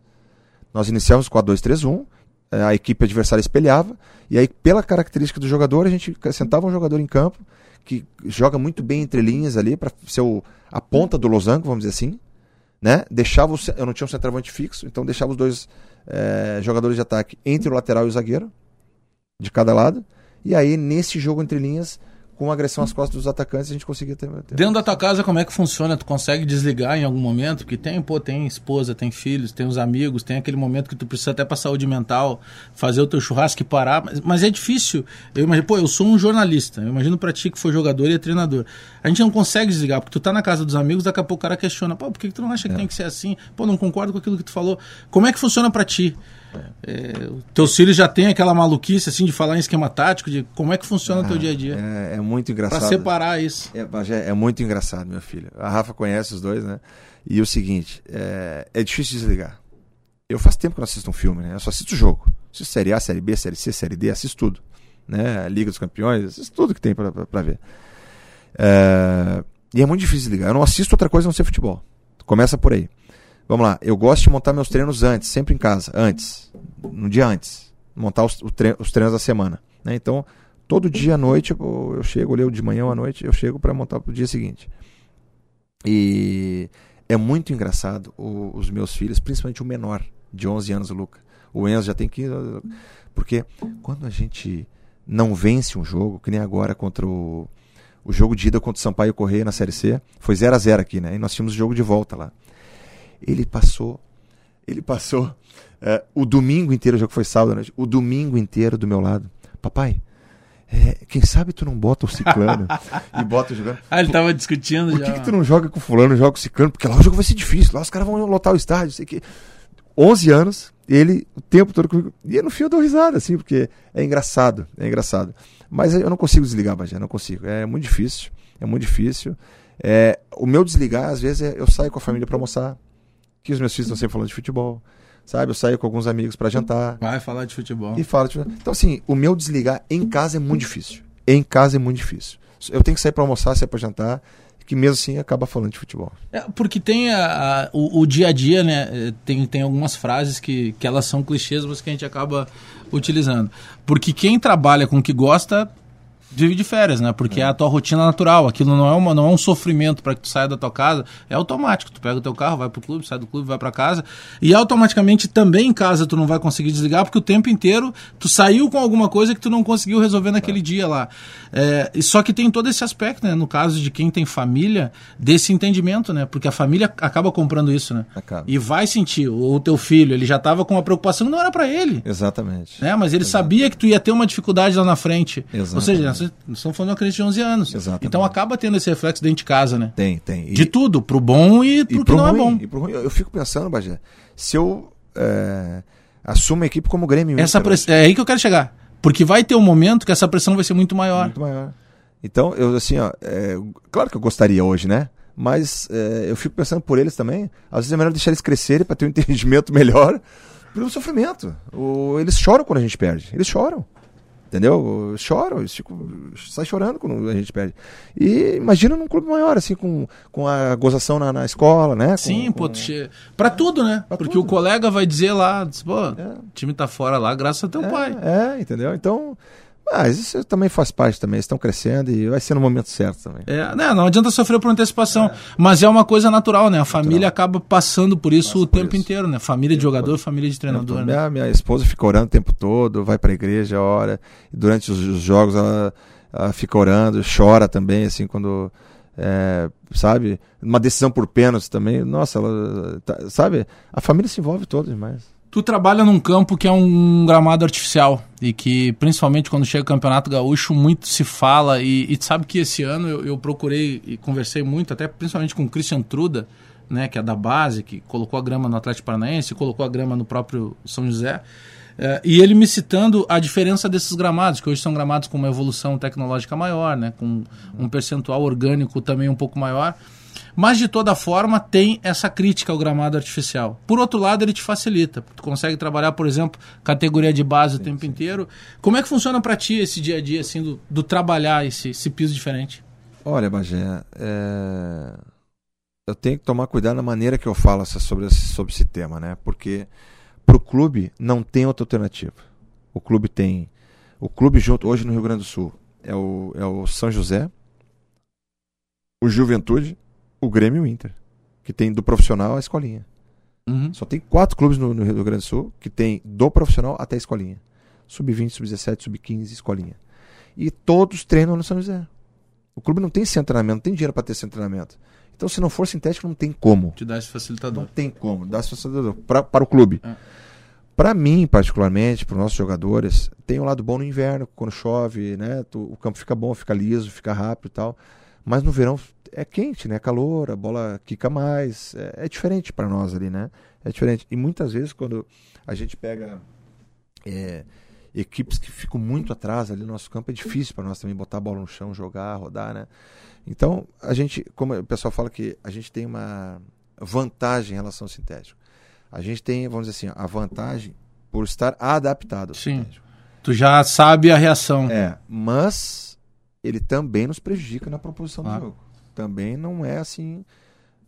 Nós iniciamos 4-2-3-1, é, a equipe adversária espelhava, e aí, pela característica do jogador, a gente sentava um jogador em campo que joga muito bem entre linhas ali, para ser o, a ponta do losango, vamos dizer assim. Né? Deixava o, eu não tinha um centroavante fixo, então deixava os dois é, jogadores de ataque entre o lateral e o zagueiro, de cada lado. E aí, nesse jogo entre linhas, com agressão às costas dos atacantes, a gente conseguia ter, ter.
Dentro da tua casa, como é que funciona? Tu consegue desligar em algum momento? Porque tem, pô, tem esposa, tem filhos, tem os amigos, tem aquele momento que tu precisa até para saúde mental, fazer o teu churrasco e parar. Mas, mas, é difícil. Eu imagino, pô, eu sou um jornalista. Eu imagino pra ti que foi jogador e é treinador. A gente não consegue desligar, porque tu tá na casa dos amigos, daqui a pouco o cara questiona, pô, por que, que tu não acha que é. tem que ser assim? Pô, não concordo com aquilo que tu falou. Como é que funciona para ti? É, teus filhos já tem aquela maluquice assim de falar em esquema tático, de como é que funciona ah, o teu ah, dia a dia.
É, é muito engraçado.
Para separar isso.
É, é, muito engraçado, meu filho. A Rafa conhece os dois, né? E o seguinte, é, é difícil desligar. Eu faço tempo que não assisto um filme, né? Eu só assisto o jogo. Assisto Série A, Série B, Série C, Série D, assisto tudo. Né? Liga dos Campeões, assisto tudo que tem para ver. É, e é muito difícil desligar. Eu não assisto outra coisa a não ser futebol. Começa por aí. Vamos lá, eu gosto de montar meus treinos antes, sempre em casa, antes, no dia antes, montar os, os treinos da semana. Né? Então, todo dia à noite eu, eu chego, ali de manhã ou à noite, eu chego para montar para o dia seguinte. E é muito engraçado o, os meus filhos, principalmente o menor, de 11 anos, o Luca. O Enzo já tem 15 Porque quando a gente não vence um jogo, que nem agora contra o, o jogo de ida contra o Sampaio Correia na Série C, foi 0 a 0 aqui, né? E nós tínhamos o jogo de volta lá. Ele passou, ele passou é, o domingo inteiro, já que foi sábado, né? o domingo inteiro do meu lado. Papai, é, quem sabe tu não bota o ciclano e bota jogando.
Ah, ele tava discutindo
por já. Por que, que, tu não joga com o fulano, joga com o ciclano? Porque lá o jogo vai ser difícil, lá os caras vão lotar o estádio, sei que. 11 anos, ele o tempo todo comigo. E no fim eu dou risada, assim, porque é engraçado, é engraçado. Mas eu não consigo desligar, Bagé, não consigo. É muito difícil, é muito difícil. É, o meu desligar, às vezes, é, eu saio com a família para almoçar, que os meus filhos estão sempre falando de futebol. Sabe, eu saio com alguns amigos para jantar.
Vai falar de futebol.
E fala de futebol. Então, assim, o meu desligar em casa é muito difícil. Em casa é muito difícil. Eu tenho que sair para almoçar, sair para jantar, que mesmo assim acaba falando de futebol.
É, porque tem a, a, o, o, dia a dia, né? Tem, tem algumas frases que, que elas são clichês, mas que a gente acaba utilizando. Porque quem trabalha com o que gosta vive de férias, né? Porque é. a tua rotina natural. Aquilo não é, uma, não é um sofrimento para que tu saia da tua casa. É automático. Tu pega o teu carro, vai pro clube, sai do clube, vai para casa. E automaticamente também em casa tu não vai conseguir desligar, porque o tempo inteiro tu saiu com alguma coisa que tu não conseguiu resolver naquele é. dia lá. É, só que tem todo esse aspecto, né? No caso de quem tem família, desse entendimento, né? Porque a família acaba comprando isso, né? Acaba. E vai sentir. O teu filho, ele já estava com uma preocupação que não era para ele.
Exatamente.
Né? Mas ele Exatamente. sabia que tu ia ter uma dificuldade lá na frente. Exatamente. Ou seja, nós estamos falando de uma criança de 11 anos. Exatamente. Então acaba tendo esse reflexo dentro de casa, né?
Tem, tem.
E... De tudo, pro bom e pro, e que não é ruim, é bom.
E pro ruim. Eu fico pensando, Bagé, se eu é, assumo a equipe como Grêmio...
Essa press... É aí que eu quero chegar. Porque vai ter um momento que essa pressão vai ser muito maior.
Muito maior. Então, eu assim, ó, é, claro que eu gostaria hoje, né? Mas é, eu fico pensando por eles também. Às vezes é melhor deixar eles crescerem para ter um entendimento melhor pelo sofrimento. O, eles choram quando a gente perde. Eles choram. Entendeu? Choram, eles ficam, sai chorando quando a gente perde. E imagina num clube maior, assim, com, com a gozação na, na escola, né? Com,
Sim, com... pô, che... pra tudo, né? Pra Porque tudo. o colega vai dizer lá, pô, é. o time tá fora lá, graças a teu
é,
pai.
É, entendeu? Então, mas isso também faz parte também, estão crescendo e vai ser no momento certo também.
É, né, não adianta sofrer por antecipação, é. mas é uma coisa natural, né? A natural. família acaba passando por isso Passa o tempo isso. inteiro, né? Família de jogador, família de treinador.
Minha,
né?
minha esposa fica orando o tempo todo, vai para a igreja, ora, e durante os, os jogos ela, ela, fica orando, chora também, assim, quando. É, sabe? Uma decisão por pênalti também. Nossa, ela. Tá, sabe? A família se envolve toda demais.
Tu trabalha num campo que é um gramado artificial e que, principalmente quando chega o Campeonato Gaúcho, muito se fala. E, e sabe que esse ano eu, eu, procurei e conversei muito, até principalmente com o Christian Truda, né, que é da base, que colocou a grama no Atlético Paranaense, colocou a grama no próprio São José. É, e ele me citando a diferença desses gramados, que hoje são gramados com uma evolução tecnológica maior, né, com um percentual orgânico também um pouco maior. Mas de toda forma tem essa crítica ao gramado artificial. Por outro lado, ele te facilita. Tu consegue trabalhar, por exemplo, categoria de base sim, o tempo sim. inteiro. Como é que funciona para ti esse dia a dia assim do, do trabalhar esse, esse, piso diferente?
Olha, Bagé, é... eu tenho que tomar cuidado na maneira que eu falo sobre esse, sobre esse tema, né? Porque para o clube não tem outra alternativa. O clube tem o clube junto hoje no Rio Grande do Sul é o, é o São José, o Juventude o Grêmio e o Inter, que tem do profissional a escolinha. Uhum. Só tem quatro clubes no, no, Rio Grande do Sul que tem do profissional até a escolinha. Sub-20, sub-17, sub-15, escolinha. E todos treinam no São José. O clube não tem esse treinamento, não tem dinheiro para ter esse treinamento. Então, se não for sintético, não tem como.
Te dá esse facilitador.
Não tem como, dá esse facilitador pra, para o clube. É. Para mim, particularmente, para os nossos jogadores, tem um lado bom no inverno, quando chove, né? o campo fica bom, fica liso, fica rápido e tal. Mas no verão é quente, né? Calor, a bola quica mais. É, é diferente para nós ali, né? É diferente. E muitas vezes quando a gente pega é, equipes que ficam muito atrás ali no nosso campo, é difícil para nós também botar a bola no chão, jogar, rodar, né? Então, a gente, como o pessoal fala que a gente tem uma vantagem em relação ao sintético. A gente tem, vamos dizer assim, a vantagem por estar adaptado ao
Sim. sintético. Tu já sabe a reação.
É, mas ele também nos prejudica na proposição claro. do jogo também não é assim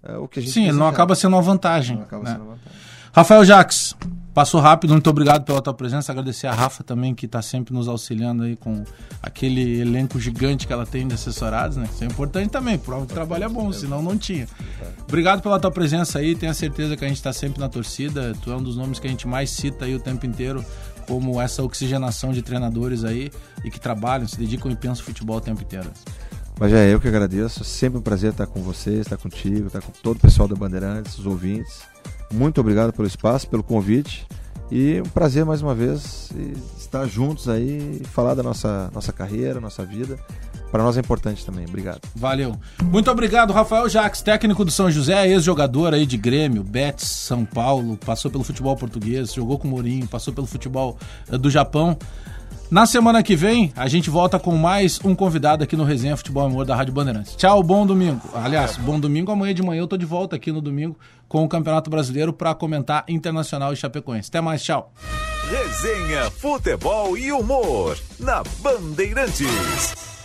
é, o que a gente
Sim, ele não acaba sendo uma vantagem. Não acaba né? sendo uma vantagem. Rafael Jaques, passou rápido, muito obrigado pela tua presença. Agradecer a Rafa também, que está sempre nos auxiliando aí com aquele elenco gigante que ela tem de assessorados, né? Isso é importante também, prova que o trabalho é bom, senão não tinha. Obrigado pela tua presença aí, tenho certeza que a gente está sempre na torcida. Tu é um dos nomes que a gente mais cita aí o tempo inteiro como essa oxigenação de treinadores aí e que trabalham, se dedicam e pensam futebol o tempo inteiro.
Mas é eu que agradeço. Sempre um prazer estar com vocês, estar contigo, estar com todo o pessoal da Bandeirantes, os ouvintes. Muito obrigado pelo espaço, pelo convite. E um prazer mais uma vez estar juntos aí e falar da nossa, nossa carreira, nossa vida. Para nós é importante também. Obrigado.
Valeu. Muito obrigado, Rafael Jacques, técnico do São José, ex-jogador aí de Grêmio, Betis, São Paulo, passou pelo futebol português, jogou com o Mourinho, passou pelo futebol eh, do Japão. Na semana que vem, a gente volta com mais um convidado aqui no Resenha Futebol Amor da Rádio Bandeirantes. Tchau, bom domingo. Aliás, bom domingo. Amanhã de manhã eu tô de volta aqui no domingo com o Campeonato Brasileiro para comentar Internacional e Chapecoense. Até mais, tchau.
Resenha Futebol e Humor na Bandeirantes.